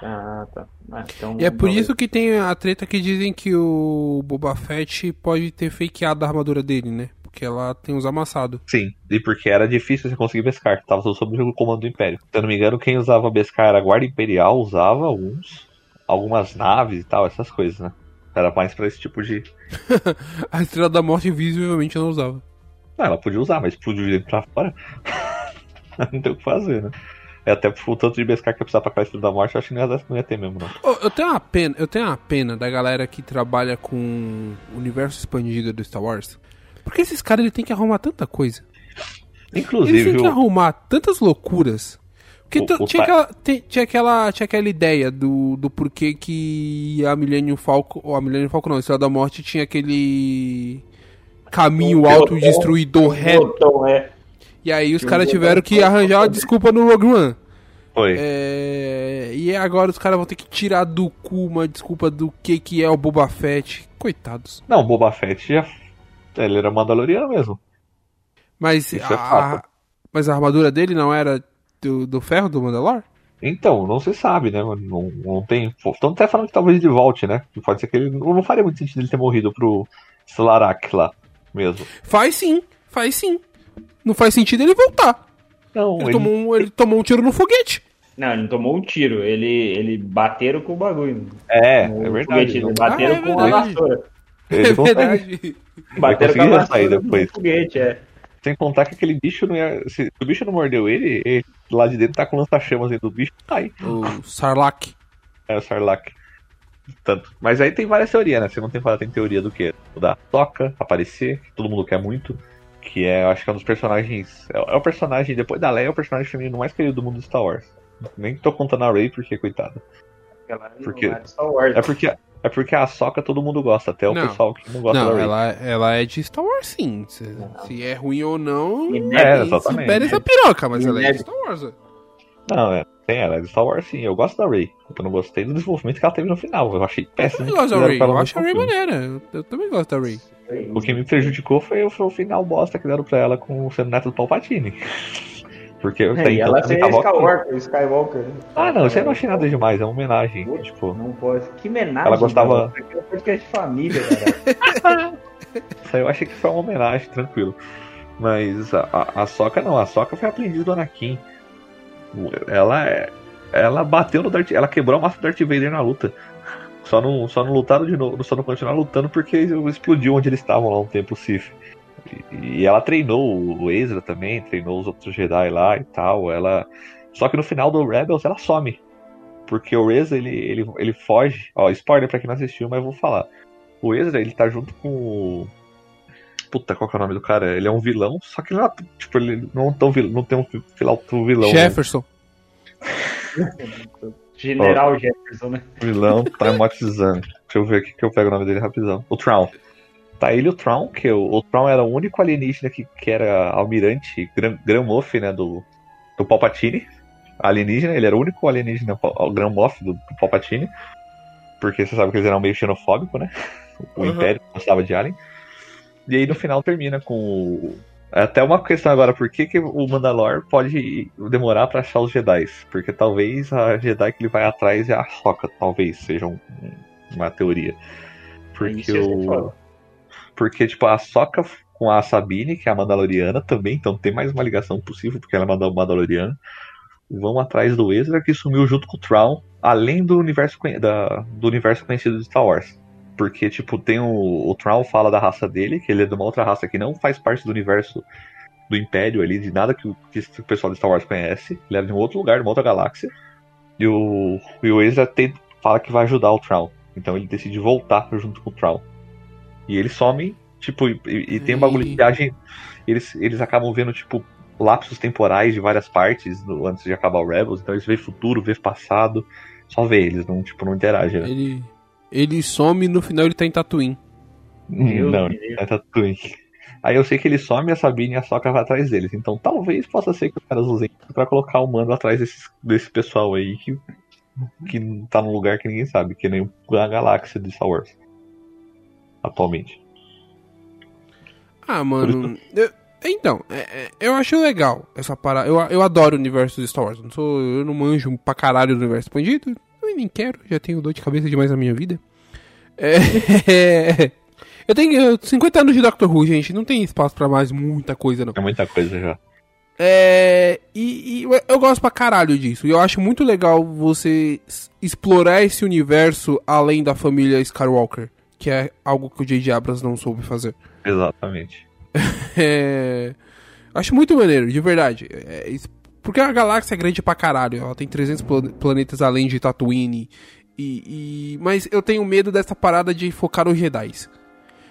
Ah, tá. Ah, então, E é por isso que tem a treta que dizem que o Boba Fett pode ter fakeado a armadura dele, né? Porque ela tem os amassados. Sim, e porque era difícil você conseguir Beskar, tava sob o comando do Império. Se eu não me engano, quem usava Beskar era a Guarda Imperial, usava alguns, algumas naves e tal, essas coisas, né? Era mais pra esse tipo de. A Estrela da Morte visivelmente não usava. Não, ela podia usar, mas explodiu ele pra fora. não tem o que fazer, né? É até o tanto de Beskar que ia precisar pra Castro da Morte, eu acho que não ia, não ia ter mesmo, não. Ô, eu tenho uma pena, eu tenho uma pena da galera que trabalha com o universo expandido do Star Wars. Porque esses caras eles têm que arrumar tanta coisa. Eles Inclusive, têm que arrumar tantas loucuras. Porque O- o tinha, pai- aquela, tem- tinha, aquela, tinha aquela ideia do, do porquê que a Millennium Falcon. Ou a Millennium Falcon não, a Estrela da Morte tinha aquele caminho autodestruidor reto. Botão, é. E aí os caras tiveram que arranjar uma desculpa no Rogue One. foi. É, E agora os caras vão ter que tirar do cu uma desculpa do que, que é o Boba Fett. Coitados. Não, o Boba Fett já. Ele era Mandaloriano mesmo. Mas Isso é a, fato. mas a armadura dele não era do, do ferro do Mandalor? Então, não se sabe, né? Não, não tem. Estão até falando que talvez ele volte, né? Que pode ser que ele. Não faria muito sentido ele ter morrido pro Slarak lá mesmo. Faz sim, faz sim. Não faz sentido ele voltar. Não, Ele, ele. tomou, um, ele tomou um tiro no foguete. Não, ele não tomou um tiro. Ele, ele bateram com o bagulho. É, é verdade. foguete, bateram Ah, é com a vassoura. Ele é verdade. Bateram com a vassoura sair no depois. foguete, é. Sem contar que aquele bicho não ia. Se o bicho não mordeu ele, ele lá de dentro tá com lança-chamas dentro do bicho, sai. O Sarlacc. É o Sarlacc. Tanto. Mas aí tem várias teorias, né? Você não tem tem teoria do que? Da Toca aparecer, que todo mundo quer muito. Que é, eu acho que é um dos personagens. É, é o personagem, depois da Leia, é o personagem feminino mais querido do mundo de Star Wars. Nem tô contando a Rey, porque, coitada. Aquela Porque- não era Star Wars. É porque É porque a Soca todo mundo gosta, até o Não. pessoal que não gosta Não, da Rey. ela, ela é de Star Wars sim. Se, se é ruim ou não, É, aí exatamente. supera essa piroca, mas ela é de. Star Wars. Não, é. Tem ela, é de Star Wars sim. Eu gosto da Rey. Eu não gostei do desenvolvimento que ela teve no final. Eu achei Eu péssimo. também gosto da ela eu acho a Ray filme. maneira. Eu, eu também gosto da Ray. O que me prejudicou foi, foi o final bosta que deram pra ela com o sendo neto do Palpatine. Porque eu É, tenho e ela ok. Skywalker, Skywalker. Ah, não, isso aí eu não achei nada demais, é uma homenagem. Tipo, Não pode. Que homenagem. Ela gostava- aqui é um podcast de família, cara. isso aí eu achei que foi uma homenagem, tranquilo. Mas a, a, a Soca não, a Soca foi aprendiz do Anakin. Ela é. Ela bateu no Darth Ela quebrou a massa do Darth Vader na luta. Só não, só não lutaram de novo, só não continuaram lutando porque explodiu onde eles estavam lá um tempo o Sith. E, e ela treinou o Ezra também, treinou os outros Jedi lá e tal. Ela. Só que no final do Rebels ela some. Porque o Ezra ele, ele, ele foge. Ó, spoiler pra quem não assistiu, mas eu vou falar. O Ezra ele tá junto com o. Puta, qual que é o nome do cara? Ele é um vilão, só que ele não, é- tipo, ele não, tão, vil- não tem um vilão, um vilão. né? Jefferson. General Jefferson, né? Vilão traumatizando. Deixa eu ver aqui que eu pego o nome dele rapidão. O Traum. Tá ele e o Traum, que o, o Traum era o único alienígena que, que era almirante Gran, Gran Moff, né, do, do Palpatine. Alienígena, ele era o único alienígena pa- o Gran Moff do, do Palpatine. Porque você sabe que eles eram meio xenofóbicos, né? O Uhum. Império gostava de alien. E aí no final termina com o... é Até uma questão agora, por que, que o Mandalor pode demorar pra achar os Jedi? Porque talvez a Jedi que ele vai atrás é a Soca, talvez seja um- uma teoria. Porque ser o. Porque, tipo, a Soca com a Sabine, que é a Mandaloriana também, então tem mais uma ligação possível, porque ela é Mandal- Mandaloriana. Vão atrás do Ezra, que sumiu junto com o Traum, além do universo, da, do universo conhecido de Star Wars. Porque, tipo, tem o, o Traum fala da raça dele, que ele é de uma outra raça que não faz parte do universo do Império ali, de nada que o, que o pessoal de Star Wars conhece. Ele era de um outro lugar, de uma outra galáxia. E o, e o Ezra tem, fala que vai ajudar o Traum. Então ele decide voltar junto com o Traum. E eles somem, tipo, e, e- tem um bagulho de viagem. Eles, eles acabam vendo, tipo, lapsos temporais de várias partes no- antes de acabar o Rebels. Então eles veem futuro, veem passado. Só vê, eles não, tipo, não interagem, né? Ele, ele some e no final ele tá em Tatooine. Deus não, me livre. é Tatooine. Aí eu sei que ele some, a Sabine e a Soca vai atrás deles. Então talvez possa ser que os caras usem pra colocar o mando atrás desses, desse pessoal aí que, que tá num lugar que ninguém sabe, que nem a galáxia de Star Wars. Atualmente. Ah, mano. eu- então, é- é- eu acho legal essa parada. Eu, eu adoro o universo de Star Wars. Eu não, sou, eu não manjo pra caralho do universo expandido. Eu nem quero, já tenho dor de cabeça demais na minha vida. É, eu tenho 50 anos de Doctor Who, gente. Não tem espaço pra mais muita coisa, não. É muita coisa já. É, e, e eu- gosto pra caralho disso. E eu acho muito legal você explorar esse universo além da família Skywalker. Que é algo que o J.J. Abrams não soube fazer. Exatamente. É, acho muito maneiro, de verdade. É, porque a galáxia é grande pra caralho. Ela tem 300 plan- planetas além de Tatooine. E, e- mas eu tenho medo dessa parada de focar nos Jedi.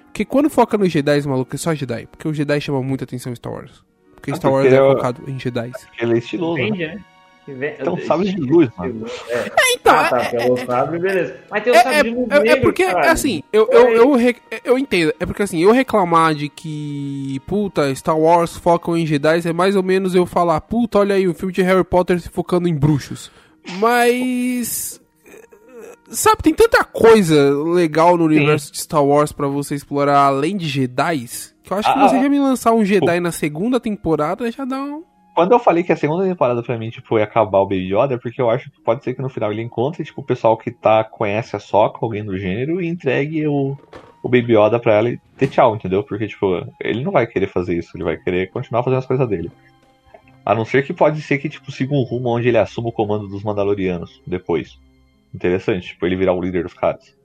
Porque quando foca nos Jedi, maluco, é só Jedi. Porque o Jedi chama muita atenção em Star Wars. Porque Ah, Star Wars porque é eu- focado em Jedi. Ele é estiloso, né? Entende, né? Que Então, sabe de luz, mano. É. Então, ah, tá, pelo sabre, beleza. Mas tem o É, sabre é, de luz é- é porque, cara. assim, eu, eu, eu, re- eu entendo. É porque, assim, eu reclamar de que, puta, Star Wars focam em Jedi é mais ou menos eu falar, puta, olha aí, o filme de Harry Potter se focando em bruxos. Mas. Sabe, tem tanta coisa legal no universo de Star Wars pra você explorar além de Jedi que eu acho que Ah, você ah, já me lançar um Jedi na segunda temporada já dá um. Quando eu falei que a segunda temporada pra mim, tipo, ia acabar o Baby Yoda, é porque eu acho que pode ser que no final ele encontre, tipo, o pessoal que tá, conhece a Soca, alguém do gênero, e entregue o, o Baby Yoda pra ela e ter tchau, entendeu? Porque, tipo, ele não vai querer fazer isso, ele vai querer continuar fazendo as coisas dele. A não ser que pode ser que, tipo, siga um rumo onde ele assuma o comando dos Mandalorianos depois. Interessante, tipo, ele virar o líder dos caras.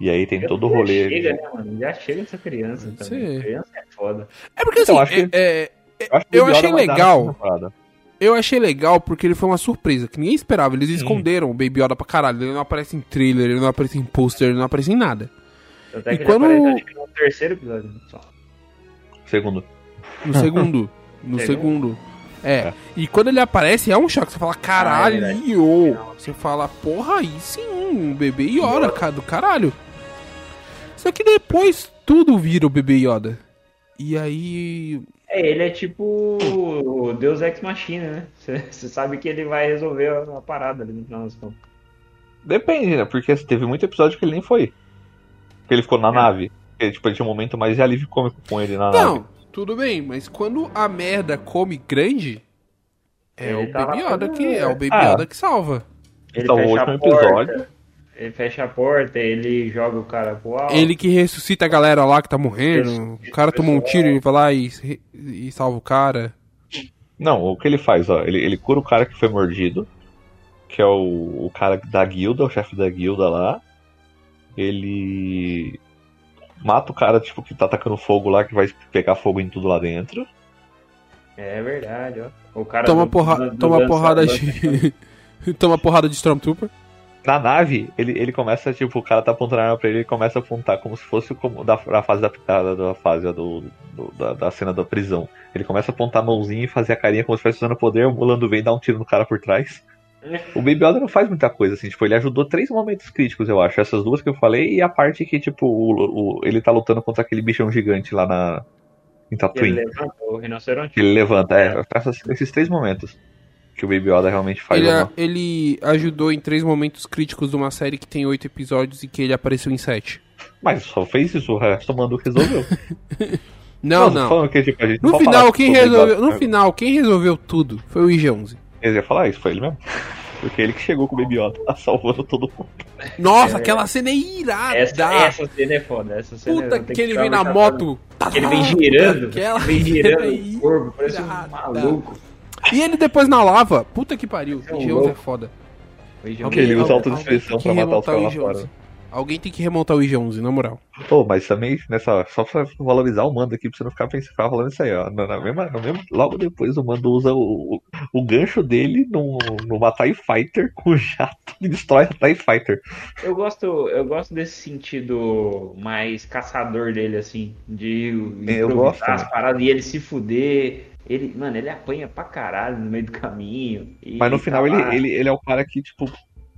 E aí tem todo o rolê. Já chega, de- né, mano? Já chega essa criança Sim. também. Criança é foda. É porque Então, assim, acho que- é- é- Eu, eu achei legal. Eu achei legal porque ele foi uma surpresa, que ninguém esperava. Eles Sim. esconderam o Baby Yoda pra caralho. Ele não aparece em trailer, ele não aparece em pôster, ele não aparece em nada. Tanto é E que quando- ele aparece acho que no terceiro episódio. Só. Segundo. No segundo. No Segundo? segundo. É. É. E quando ele aparece, é um choque. Você fala, Ah, é caralho. Você fala, porra, aí sim, um bebê Yoda, cara, do caralho. Só que depois tudo vira o bebê Yoda. E aí. É, ele é tipo o Deus Ex Machina, né? Você sabe que ele vai resolver a parada ali no final das contas. Depende, né? Porque assim, teve muito episódio que ele nem foi. Que ele ficou na É. nave. Porque, tipo, ele tinha um momento mais de alívio cômico com ele na nave. Não, tudo bem, mas quando a merda come grande, é Ele o tá Baby Yoda que é o Baby Ah. Yoda que salva. Ele Então, o último episódio- Ele fecha a porta, ele joga o cara pro alto. Ele que ressuscita a galera lá que tá morrendo. O cara tomou um tiro, ele vai lá e, e salva o cara. Não, o que ele faz, ó, ele, ele cura o cara que foi mordido, que é o, o cara da guilda, o chefe da guilda lá. Ele mata o cara, tipo, que tá atacando fogo lá, que vai pegar fogo em tudo lá dentro. É verdade, ó. O cara Toma, do- porra, do- do toma dança- porrada de. toma porrada de Stormtrooper. Na nave, ele, ele começa, tipo, o cara tá apontando a arma pra ele, ele começa a apontar como se fosse como da, da fase da, da, da fase do, do- da, da cena da prisão. Ele começa a apontar a mãozinha e fazer a carinha como se estivesse usando poder, o Lando vem dar um tiro no cara por trás. O Baby Yoda não faz muita coisa, assim, tipo, ele ajudou três momentos críticos, eu acho. Essas duas que eu falei e a parte que, tipo, o, o- ele tá lutando contra aquele bichão gigante lá na. em Ele Tatooine. levanta o rinoceronte. Ele levanta, é, esses três momentos que o Baby Yoda realmente faz Ele, ele ajudou em três momentos críticos de uma série que tem oito episódios e que ele apareceu em sete. Mas só fez isso, o resto o Mando resolveu. Não, não. falando que, tipo, a gente No não final, quem que resolveu, Yoda- no final, quem resolveu tudo foi o IG-11. Eles iam falar isso, foi ele mesmo. Porque ele que chegou com o Baby Yoda, tá salvando todo mundo. Nossa, É. aquela cena é irada. Essa, essa cena é foda. Essa cena Puta eu tenho que ele vem na moto. Que ele vem girando. Aquela Vem girando é o corpo, parece um maluco. E ele depois na lava. Puta que pariu. É um IG-11 é foda. Porque ele usa autodestruição pra que matar os caras lá o fora. IG-11. Alguém tem que remontar o IG-11, na moral. Pô, mas também, nessa, só pra valorizar o Mando aqui, pra você não ficar pensando, ficar falando isso aí, ó. Na, na mesma, na mesma- logo depois o Mando usa o, o, o gancho dele num- numa TIE Fighter com jato e destrói a TIE Fighter. Eu gosto, eu gosto desse sentido mais caçador dele, assim, de Eu improvisar gosto, as né? paradas e ele se fuder. Ele, mano, ele apanha pra caralho no meio do caminho. e Mas no tá final ele, lá. ele, ele é o cara que, tipo.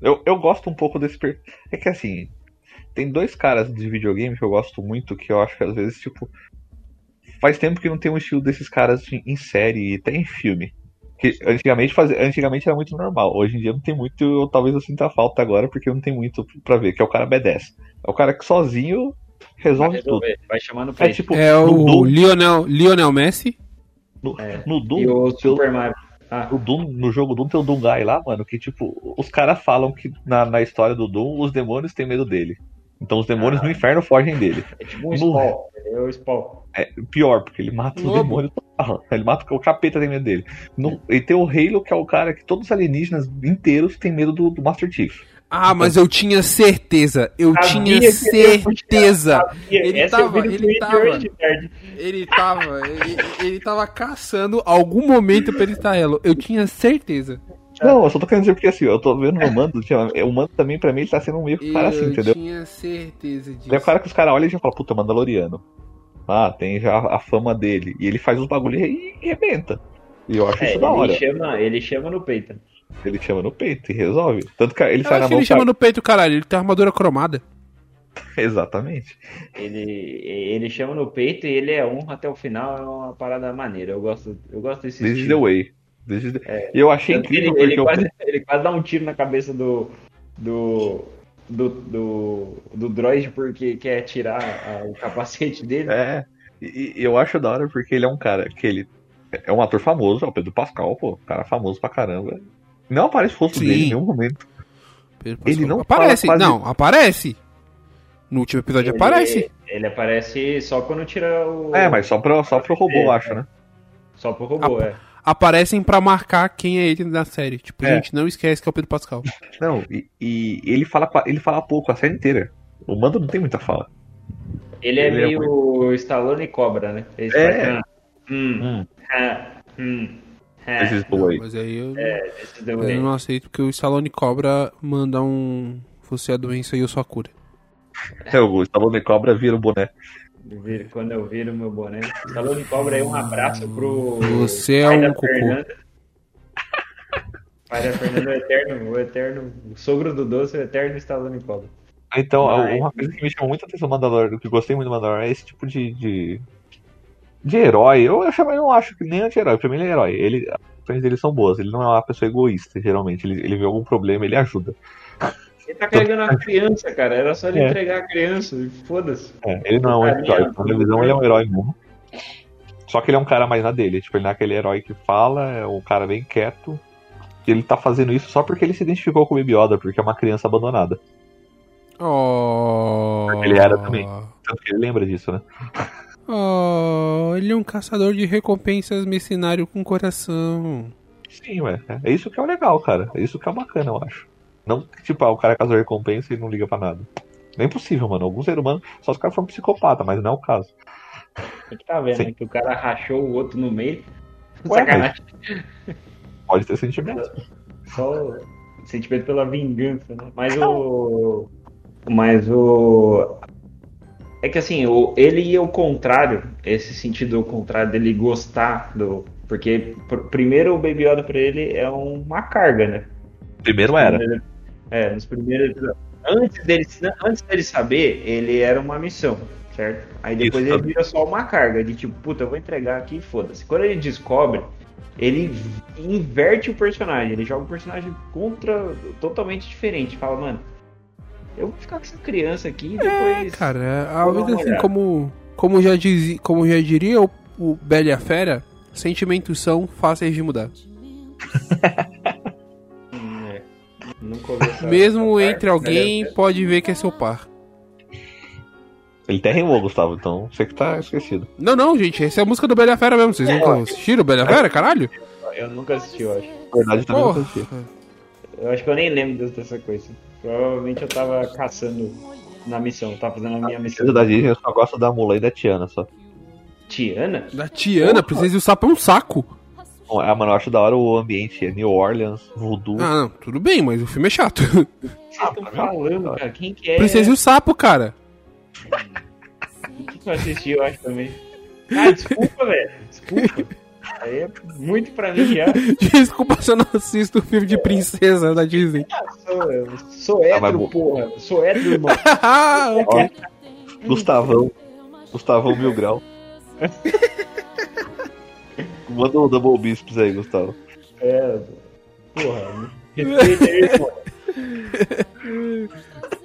Eu, eu gosto um pouco desse. per- É que assim. Tem dois caras de videogame que eu gosto muito, que eu acho que às vezes, tipo. Faz tempo que não tem um estilo desses caras em em série e até em filme. Que antigamente, faz... antigamente era muito normal. Hoje em dia não tem muito, eu, talvez eu sinta falta agora, porque não tem muito pra ver, que é o cara B10. É o cara que sozinho Vai resolve tudo. resolver, vai chamando o É peito. tipo, É o Lionel, Lionel Messi. No, É. no Doom, E o eu- Super Mario. Ah, O Doom, no jogo Doom tem o Doom Guy lá, mano, que tipo, os caras falam que na, na história do Doom os demônios têm medo dele. Então os demônios Ah. no inferno fogem dele. é tipo um No- Spawn. É o Spawn. É pior, porque ele mata os demônios total. Ele mata o capeta tem medo dele. No, e tem o Halo, que é o cara que todos os alienígenas inteiros têm medo do, do Master Chief. Ah, mas eu tinha certeza. Eu Sabia tinha ele certeza. Ele eu tava- no ele tava. de tarde. Ele tava. Ele, ele tava caçando algum momento pra ele estar elo. Eu tinha certeza. Não, eu só tô querendo dizer porque assim, eu tô vendo o Mando, tipo, o Mando também pra mim ele tá sendo um meio que um cara assim, eu entendeu? tinha certeza disso. Ele é o cara que os caras olham e já falam, puta, Mandaloriano. Ah, tem já a fama dele. E ele faz os bagulho e arrebenta. E eu acho É, isso da hora. ele, chama, ele chama no peito. Ele chama no peito e resolve. Tanto que ele Eu sai na mão. ele chama no peito, caralho. Ele tem armadura cromada. Exatamente. Ele, ele chama no peito e ele é honra até o final. É uma parada maneira. Eu gosto, eu gosto desse This is the estilo. way. This is the... E eu achei incrível ele, ele, porque eu- quase, ele quase dá um tiro na cabeça do. do. do, do, do droid porque quer tirar a- o capacete dele. É. E, e eu acho da hora porque ele é um cara que ele é um ator famoso, é o Pedro Pascal, pô, cara famoso pra caramba. Não aparece o rosto Sim. dele em nenhum momento. Pedro Ele não aparece. quase- Não, aparece. No último episódio Ele- aparece. Ele aparece só quando tira o. É, mas só pro, só pro robô, É, acho, né? Só pro robô, Ah, é. Aparecem pra marcar quem é ele na série. Tipo, É. gente, não esquece que é o Pedro Pascal. Não, e, e ele fala ele fala pouco a série inteira. O Mando não tem muita fala. Ele é Ele é meio Stallone e Cobra, né? Ele É. ah, hum, Hum. ah, hum, This is the Não, way. mas aí eu, the eu não aceito porque o Stallone Cobra manda um. Você é a doença e eu sou a cura. É, o Stallone Cobra vira o boné. Quando eu viro meu boné. Stallone Cobra aí, um abraço pro. Você é um cocô. Fernanda. Pai da Fernanda é o eterno, o eterno, o sogro do doce, o eterno Stallone Cobra. Então, Mas- uma coisa que me chamou muita atenção no Mandalorian, que eu gostei muito do Mandalorian, é esse tipo de. de, de herói. Eu, eu, chamo- eu não acho que nem anti-herói, pra mim ele é herói. Ele, as ações dele são boas, ele não é uma pessoa egoísta, geralmente. Ele, ele vê algum problema, ele ajuda. Ele tá carregando a criança, cara. Era só ele É. entregar a criança. Foda-se. É, ele não é um anti-herói. Na minha visão, ele é um herói mesmo. Só que ele é um cara mais na dele. Tipo, ele não é aquele herói que fala, é um cara bem quieto. E ele tá fazendo isso só porque ele se identificou com o Baby Yoda, porque é uma criança abandonada. Oh. Ele era também. Tanto que ele lembra disso, né? Oh, ele é um caçador de recompensas mercenário com coração. Sim, ué. É isso que é o legal, cara. É isso que é bacana, eu acho. Não que, tipo, ah, o cara casou recompensa e não liga pra nada. Não é impossível, mano. Alguns seres humanos, só os caras foram psicopata, mas não é o caso. Tem que tá vendo, Sim. né? Que o cara rachou o outro no meio. Ué, Sacanagem. Pode ter sentimento. Só sentimento pela vingança, né? Mas o. Mas o. É que assim, o, ele ia ao contrário, esse sentido ao contrário dele gostar do. Porque pr- primeiro o Baby Yoda pra ele é uma carga, né? Primeiro era. É, nos primeiros. Antes dele, antes dele saber, ele era uma missão, certo? Aí depois Isso, ele vira só uma carga, de tipo, puta, eu vou entregar aqui e foda-se. Quando ele descobre, ele inverte o personagem, ele joga o personagem contra totalmente diferente. Fala, mano, eu vou ficar com essa criança aqui e depois. Cara, a vida assim, como, como, já dizia, como já diria o, o Bela e Fera, sentimentos são fáceis de mudar. É. Nunca Mesmo entre parte, alguém, né? pode ver que é seu par. Ele até rimou, Gustavo, então você que tá esquecido. Não, não, gente, essa é a música do Bela Fera mesmo. Vocês nunca assistiram o Bela Fera, caralho? Eu nunca assisti, eu acho. Na verdade, também não Porra. assisti. Eu acho que eu nem lembro dessa coisa. Provavelmente eu tava caçando na missão, tava fazendo a minha missão. Coisa da Disney, eu só gosto da Mulan e da Tiana, só. Tiana? Da Tiana, Princesa e o Sapo é um saco. Ah, mano, eu acho da hora o ambiente. É New Orleans, Voodoo. Ah, não, tudo bem, mas o filme é chato. O que vocês estão falando, cara? Quem que é? Princesa e o Sapo, cara. O que que eu assisti, eu acho também. Ah, desculpa, velho. Desculpa. Aí é muito pra mim já. Desculpa se eu não assisto o filme de princesa da Disney. Sou, eu sou Ah, hétero, porra. Sou hétero, irmão. Ó, Gustavão. Gustavão Mil Grau. Manda o Double Bisps aí, Gustavo. É, porra. Respeita aí.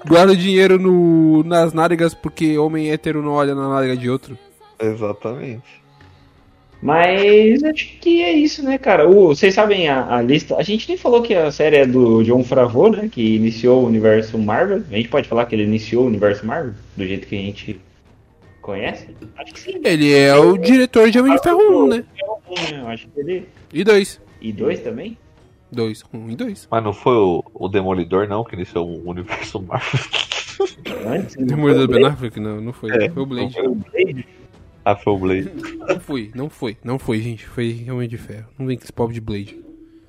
Guarda o dinheiro no, nas nádegas porque homem hétero não olha na nádega de outro. Exatamente. Mas acho que é isso, né, cara? O, vocês sabem a, a lista. A gente nem falou que a série é do John Favreau, né? Que iniciou o universo Marvel. A gente pode falar que ele iniciou o universo Marvel do jeito que a gente conhece? Acho que sim. Ele é o diretor de Homem de Ferro 1, né? É o né? Eu acho que ele. E dois. E dois também? Dois. Um e dois. Mas não foi o, o Demolidor, não, que iniciou o universo Marvel. Antes. não Demolidor do Ben Affleck? Não, não foi. É, foi o Blade. o Blade? Ah, foi o Blade. Não foi, não foi. Não foi, gente. Foi Homem de Ferro. Não vem com esse pobre de Blade.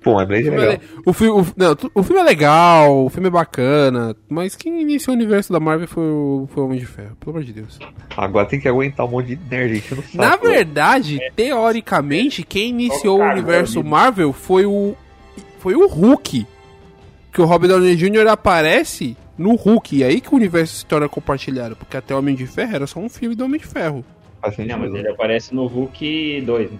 Pô, mas Blade é O filme é, legal. le- o, fi- o- não, o filme é legal, o filme é bacana, mas quem iniciou o universo da Marvel foi o, foi o Homem de Ferro, pelo amor de Deus. Agora tem que aguentar um monte de nerd enchendo o saco. Na verdade, teoricamente, quem iniciou o universo. Marvel foi o. Foi o Hulk. Que o Robert Downey Jr. aparece no Hulk. E aí que o universo se torna compartilhado. Porque até o Homem de Ferro era só um filme do Homem de Ferro. Sentido. Não, mas ele aparece no Hulk 2. né?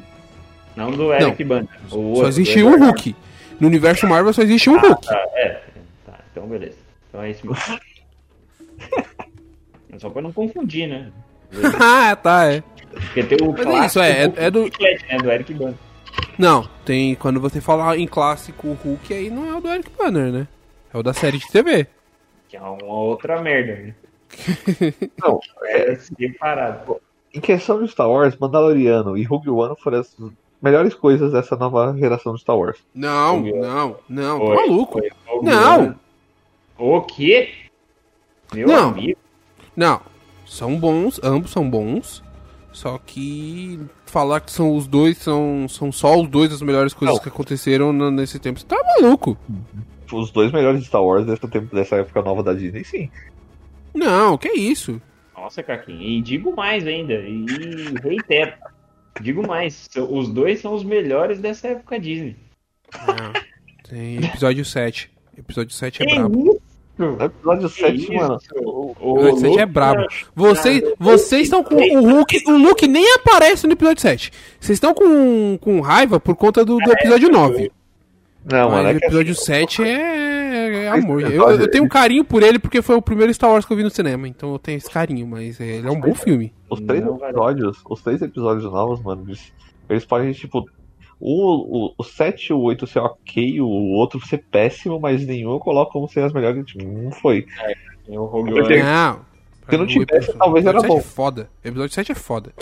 Não do Eric Bana. o Só outro, existe do um Hulk. No universo Marvel só existe um Hulk. Tá, é. Tá, então beleza. Então é isso mesmo. É Só pra não confundir, né? ah, tá, é. Porque tem o Mas é clássico isso, é, Hulk é do- chiclete, né? Do Eric Bana. Não, tem. Quando você fala em clássico Hulk, aí não é o do Eric Banner, né? É o da série de TV. Que é uma outra merda, né? Não, É separado. Em questão de Star Wars, Mandaloriano e Rogue One foram as melhores coisas dessa nova geração de Star Wars. Não, não, não, Foi, tá maluco. foi, foi, Não. O quê? Meu Não. amigo. Não, são bons, ambos são bons. Só que falar que são os dois, são, são só os dois as melhores coisas Não. que aconteceram nesse tempo. Você tá maluco? Os dois melhores de Star Wars dessa, tempo, dessa época nova da Disney, sim. Não, que isso? Nossa, Caquinho. E digo mais ainda. E reitero. Digo mais. Os dois são os melhores dessa época Disney. Não. Tem, Episódio 7. Episódio 7 é Que brabo. isso? Episódio 7, isso? mano. O, O episódio 7 é brabo. Vocês, vocês estão com. O Hulk, o Luke nem aparece no episódio 7. Vocês estão com, com raiva por conta do, do episódio 9. Não, mano, Mas é o que episódio 7 é, é amor. Eu, eu tenho um carinho por ele porque foi o primeiro Star Wars que eu vi no cinema. Então eu tenho esse carinho, mas ele é um bom filme. os três Não, episódios, os três episódios novos, mano, eles, eles podem, tipo, o, o, o 7 e o 8 ser ok, o outro ser péssimo, mas nenhum eu coloco como ser as melhores. Tipo, não foi. o Rogue One. Não. Se não tivesse, episódio- talvez era episódio bom. 7 é foda. O episódio 7 é foda.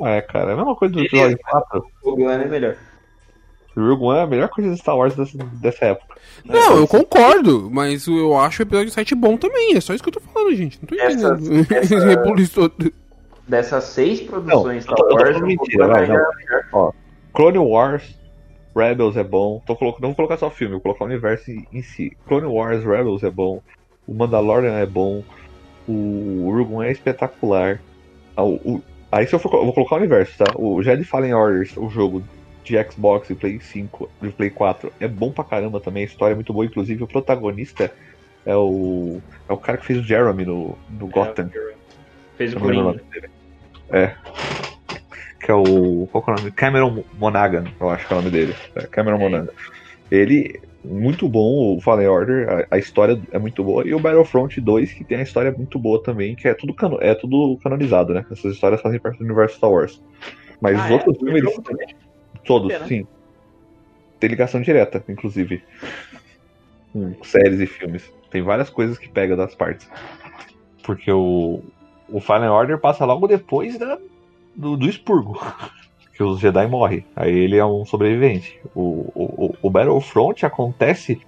É, cara, é a mesma coisa do episódio 4. O Rogue One é melhor. O Rogue One é a melhor coisa de Star Wars dessa, dessa época. Não, eu concordo, mas eu acho o episódio 7 bom também. É só isso que eu tô falando, gente. Não tô Essa- entendendo. essa- todo. Dessas seis produções Não, Star Wars, mentira, vai, é não. a melhor. Ó, Clone Wars, Rebels é bom. Tô colocando, não vou colocar só filme, vou colocar o universo em, si. Clone Wars, Rebels é bom. O Mandalorian é bom. O Rogue One é espetacular. Ah, o- o- aí se eu for, eu vou colocar o universo, tá? O Jedi Fallen Orders, o jogo de Xbox e Play 5, de Play 4, é bom pra caramba também. A história é muito boa. Inclusive, o protagonista é o. É o cara que fez o Jeremy no, no Gotham. Fez o Coringa. É. Que é o. Qual que é o nome? Cameron Monaghan, eu acho que é o nome dele. É, Cameron Monaghan. Ele. Muito bom, o Fallen Order, a, a história é muito boa. E o Battlefront 2, que tem a história muito boa também, que é tudo, cano, é tudo canonizado, né? Essas histórias fazem parte do universo Star Wars. Mas Ah, os é? outros O filmes, também? Todos, sim. Tem ligação direta, inclusive. Com séries e filmes. Tem várias coisas que pega das partes. Porque o, o Fallen Order passa logo depois da, do, do expurgo. Que os Jedi morrem. Aí ele é um sobrevivente. O, o, o Battlefront acontece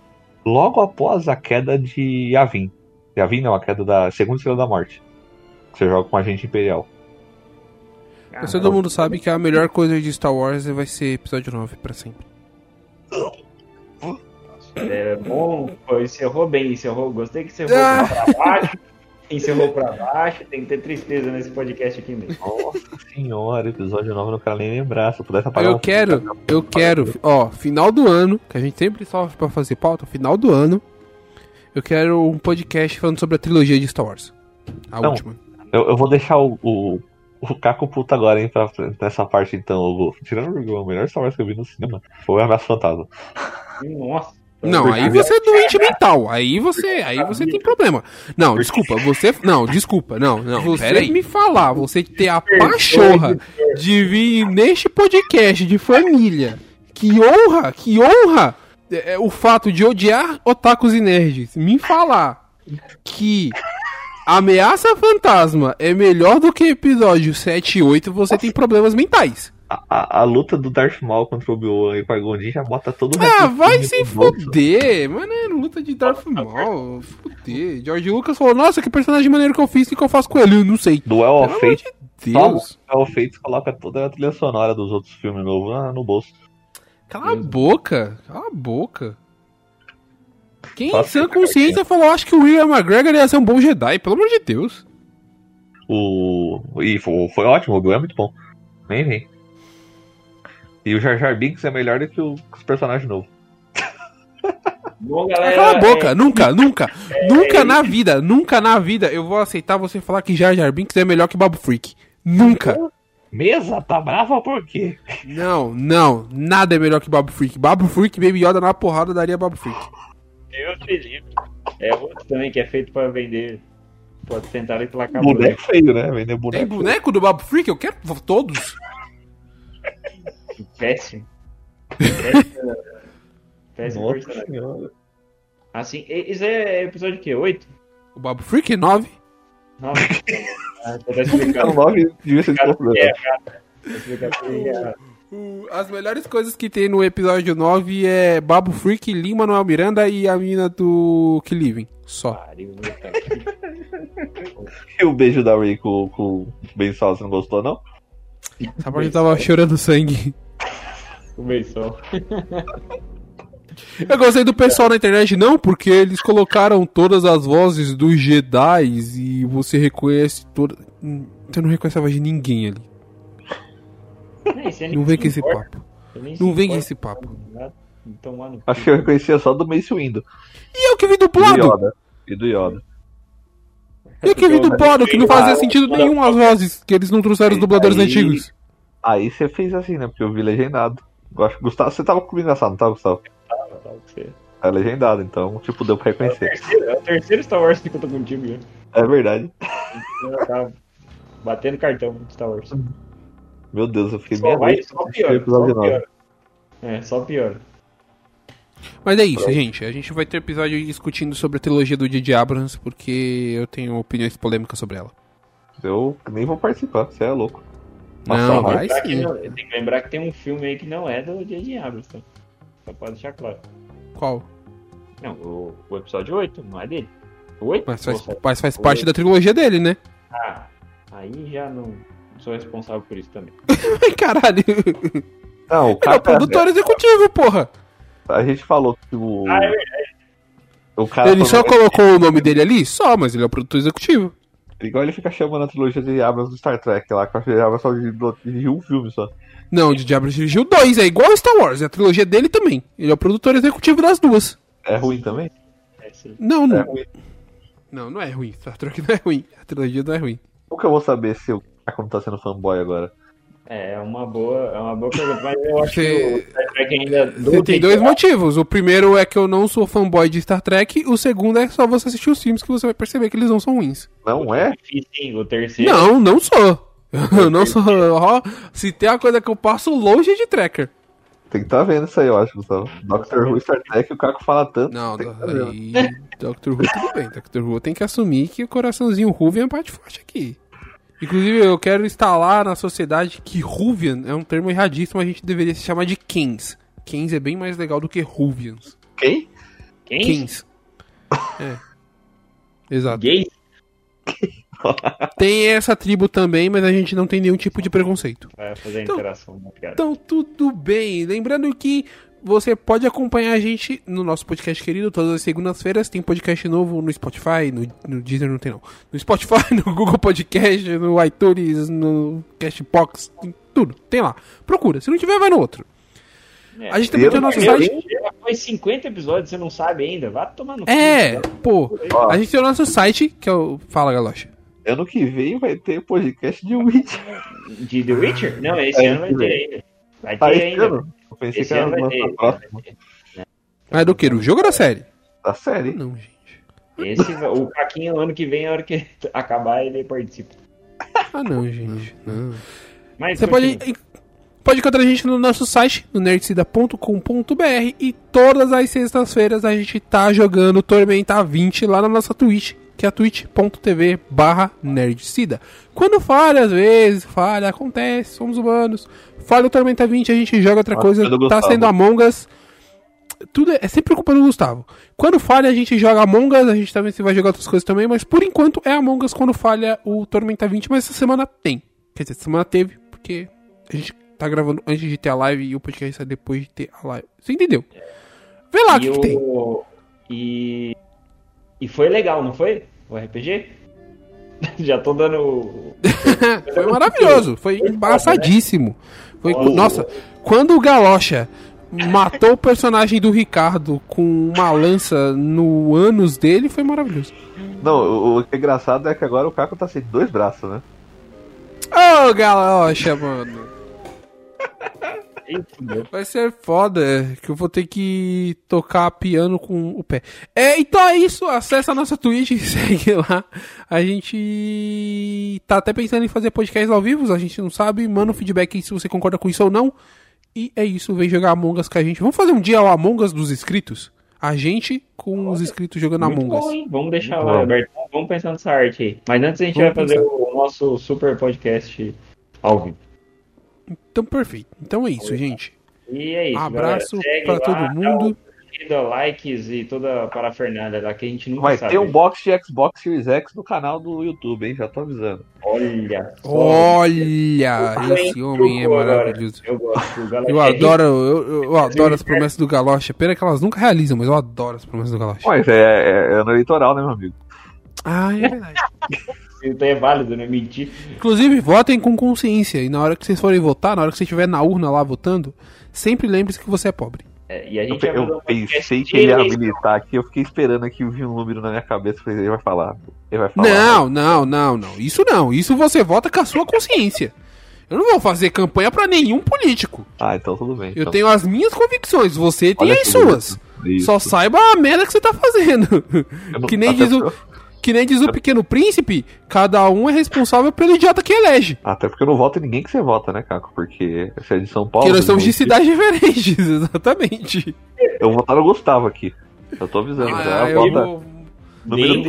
logo após a queda de Yavin. Yavin não, a queda da segunda estrela da morte. Você joga com a agente imperial. Mas todo mundo sabe que a melhor coisa de Star Wars vai ser episódio 9 pra sempre. É bom, pô, encerrou bem, encerrou. Gostei que encerrou Ah. pra baixo. Encerrou pra baixo. Tem que ter tristeza nesse podcast aqui mesmo. Nossa senhora, episódio 9 eu não quero nem lembrar. Se eu pudesse apagar Eu um- quero, eu quero, ó, final do ano, que a gente sempre sofre pra fazer pauta, final do ano, eu quero um podcast falando sobre a trilogia de Star Wars. A Não. última. Eu, eu vou deixar o, o, o Caco puto agora, hein, pra, nessa parte então. Hugo. Tirando o o melhor Star Wars que eu vi no cinema foi o Ameaça Fantasma. Nossa. Não, aí você é doente mental. Aí você, aí você tem problema. Não, desculpa, você, não, desculpa, não, não. Você me falar, você ter a pachorra de vir neste podcast de família. Que honra, que honra é, é, o fato de odiar otakus e nerds. Me falar que Ameaça Fantasma é melhor do que episódio 7 e 8, você tem problemas mentais. A, a, a luta do Darth Maul contra o Obi-Wan e o Qui-Gon Jinn já bota todo o Ah, vai se foder, mano, é luta de Darth Maul, foder. George Lucas falou, nossa, que personagem maneiro que eu fiz, o que, eu faço com ele? Eu não sei. Duel of Fate, de Deus. Duel of Fate coloca toda a trilha sonora dos outros filmes novos ah, no bolso. Cala a boca, cala a boca. Quem em sã consciência falou, acho que o William McGregor ia ser um bom Jedi, pelo amor de Deus. O... E foi, foi ótimo, o Obi-Wan é muito bom. Vem, vem. E o Jar Jar Binks é melhor do que os personagens novos. Bom, galera. Cala a boca, é, nunca, nunca, nunca na vida, nunca na vida eu vou aceitar você falar que Jar Jar Binks é melhor que Babu Freak. Nunca. Mesa, tá brava por quê? Não, não, nada é melhor que Babu Freak. Babu Freak, Baby Yoda na porrada daria Babu Freak. Deus me livre. É outro também que é feito pra vender. Pode tentar ir placar Boneco feio, né? Vender Tem boneco. boneco do Babu Freak? Eu quero todos. Péssimo. Péssimo, péssimo Nossa. Assim, e- isso é episódio o quê? 8? O Babu Freak é 9. 9? ah, então tá O explicando. nome devia ser Cara, desconfiado. é, cara. Tá que é- O- As melhores coisas que tem no episódio 9 é Babu Freak, Lin Manuel Miranda e a mina do Que Living. Só. Pariu. E o beijo da Ray com, com o Ben Sal, você não gostou, não? Essa parte tava chorando sangue. Começou. Eu gostei do pessoal na internet, não, porque eles colocaram todas as vozes dos Jedi e você reconhece toda. Hum, Você não reconhece a voz de ninguém ali. Não vem com esse papo. Não vem com esse papo. No. Acho que eu reconhecia só do Mace Windu. E eu que vi E do dublado? Yoda. E do Yoda. E eu que vi dublado, que não fazia sentido nenhum as vozes, que eles não trouxeram os dubladores Aí- antigos. Aí você fez assim, né? Porque eu vi legendado. Eu acho que Gustavo, você tava comigo nessa, não tava, Gustavo? Tá, tá, você- É legendado, então, tipo, deu pra reconhecer. É o terceiro Star Wars que eu tô contigo, já. É verdade. Eu tava batendo cartão de Star Wars. Meu Deus, eu fiquei Só meia vai, noite só pior, só pior. É, só pior. Mas é isso, gente. A gente vai ter episódio discutindo sobre a trilogia do J.J. Abrams, porque eu tenho opiniões polêmicas sobre ela. Eu nem vou participar, você é louco. Não, Nossa, vai Lembrar que sim. não- tem que lembrar que tem um filme aí que não é do J.J. Abrams, tá? Só pode deixar claro. Qual? Não, o, o episódio 8 não é dele. O 8? Mas faz, mas faz parte da trilogia dele, né? Ah, aí já não sou responsável por isso também. Ai, caralho. Ele Não, o é o cara. produtor executivo, porra. A gente falou que o. Ah, é verdade. o cara Ele só colocou o nome dele ali? Só, mas ele é o produtor executivo. Igual ele fica chamando a trilogia de Abrams do Star Trek lá, que eu acho que ele Abrams só dirigiu dirigiu um filme só. Não, o J.J. Abrams dirigiu dois, é igual Star Wars, é a trilogia dele também. Ele é o produtor executivo das duas. É ruim também? É, sim. Não, É não, ruim. não, não é ruim. Star Trek não é ruim. A trilogia não é ruim. Como que eu vou saber se o cara não tá sendo fanboy agora? É, é uma boa, é uma boa pergunta, mas eu acho Você- que o Star Trek ainda. do Você tem dois motivos. O primeiro é que eu não sou fanboy de Star Trek. O segundo é só você assistir os filmes que você vai perceber que eles não são ruins. Não é? Hein? O terceiro. Não, não sou. Eu não sou. Ó, se tem uma coisa que eu passo longe é de tracker. Tem que tá vendo isso aí, eu acho, Gustavo. Doctor Who e Star Trek, o Caco fala tanto. Não, que tá. Dr. Who tudo bem. Dr. Who tem que assumir que o coraçãozinho Ruvian é a parte forte aqui. Inclusive, eu quero instalar na sociedade que Ruvian é um termo erradíssimo, a gente deveria se chamar de Kings. Kings é bem mais legal do que Ruvians. Quem? Kings. É. Exato. Gays? Tem essa tribo também, mas a gente não tem nenhum tipo de preconceito. Vai fazer a Então- interação, cara? Então, tudo bem. Lembrando que você pode acompanhar a gente no nosso podcast querido todas as segundas-feiras. Tem podcast novo no Spotify, no, no Deezer não tem não. No Spotify, no Google Podcast, no iTunes, no Cashbox, tem tudo. Tem lá. Procura. Se não tiver, vai no outro. É. A gente também tem o nosso site. Já foi 50 episódios, você não sabe ainda. Vai tomar no cu. É, pô. Ó, A gente tem o nosso site, que é o. Fala, Galocha. ano que vem vai ter podcast de Witch. De The Witcher? Não, esse É, ano vai esse ter ainda. Vai ter Ah, esse ainda. ano? Eu pensei Esse que era ter. Mas é do que? Do jogo ou da série? Da série. Não, gente. Esse, o Caquinho, ano que vem, a hora que acabar, ele participa. Ah, não, gente. Não. Mas Você pode, pode encontrar a gente no nosso site, no nerdcida.com.br e todas as sextas-feiras a gente tá jogando Tormenta 20 lá na nossa Twitch, que é a twitch.tv barra nerdcida. Quando falha, às vezes, falha, acontece, somos humanos. Falha o Tormenta 20, a gente joga outra coisa, é tá sendo Among Us. Tudo é, é sempre culpa do Gustavo. Quando falha, a gente joga Among Us, a gente também se vai jogar outras coisas também, mas por enquanto é Among Us quando falha o Tormenta 20, mas essa semana tem. Quer dizer, essa semana teve, porque a gente tá gravando antes de ter a live e o podcast sai depois de ter a live. Você entendeu? Vê lá o que, que tem. e... e foi legal, não foi? O RPG? Já tô dando. foi maravilhoso, foi embaçadíssimo. Foi, Nossa. nossa, quando o Galocha matou o personagem do Ricardo com uma lança no ânus dele, foi maravilhoso. Não, o, o que é engraçado é que agora o Caco tá sem dois braços, né? Ô, Galocha, mano. Vai ser foda que eu vou ter que tocar piano com o pé. É, então é isso. Acessa a nossa Twitch e segue lá. A gente tá até pensando em fazer podcasts ao vivo. A gente não sabe. Manda um feedback aí se você concorda com isso ou não. E é isso. Vem jogar Among Us com a gente. Vamos fazer um dia o Among Us dos inscritos? A gente com os inscritos jogando Muito Among bom, Us. hein? Vamos deixar Muito lá, bom. Alberto. Vamos pensar nessa arte aí. Mas antes a gente Vamos vai fazer pensar. o nosso super podcast ao vivo. Então, perfeito. Então é isso, gente. E é isso. Abraço lá, todo dá mundo. curtida, likes e toda a parafernália lá que a gente nunca Vai sabe. ter um box de Xbox Series X no canal do YouTube, hein? Já tô avisando. Olha. Olha, esse homem é maravilhoso. Eu gosto. Eu é adoro, eu, eu- eu adoro as promessas do Galocha. Pena que elas nunca realizam, mas eu adoro as promessas do Galocha. Mas é, é, é ano eleitoral, né, meu amigo? Ah, é verdade. Então é válido, né? Mentir. Inclusive, votem com consciência. E na hora que vocês forem votar, na hora que você estiver na urna lá votando, sempre lembre-se que você é pobre. É, e a Eu, gente eu podcast pensei que ele ia habilitar aqui, eu fiquei esperando aqui vir um número na minha cabeça, falei, ele vai falar. Ele vai falar. Não, não, não, não. Isso não. Isso você vota com a sua consciência. Eu não vou fazer campanha pra nenhum político. Ah, então tudo bem. Eu então. tenho as minhas convicções, você tem Olha as suas. bonito. Só Isso. saiba a merda que você tá fazendo. Eu não- Que nem diz o, porque que nem diz o pequeno príncipe, cada um é responsável pelo idiota que elege. Até porque eu não voto em ninguém que você vota, né, Caco? Porque você é de São Paulo. Porque nós estamos de não- cidades diferentes, exatamente. Eu vou votar no Gustavo aqui. Eu tô avisando já. Ah, eu Vota número Nem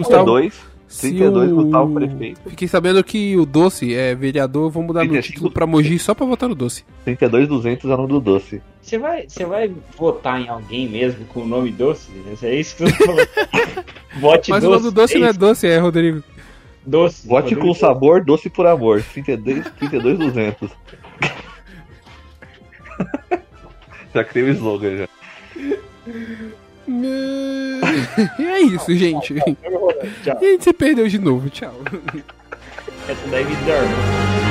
32. Se 32, o- prefeito. Fiquei sabendo que o Doce é vereador, vou mudar meu 35. título pra Mogi só pra votar no Doce. 32, 200 é o nome do doce. Você vai, você vai votar em alguém mesmo com o nome doce? É isso que você falou. Vote Mas doce. o nome do Doce não é? Doce, é Rodrigo. doce. Vote Rodrigo com sabor, doce por amor. 32, 32 200. já criei o slogan já. É isso, gente. Tchau. E a gente se perdeu de novo, tchau. Essa daí me dorme.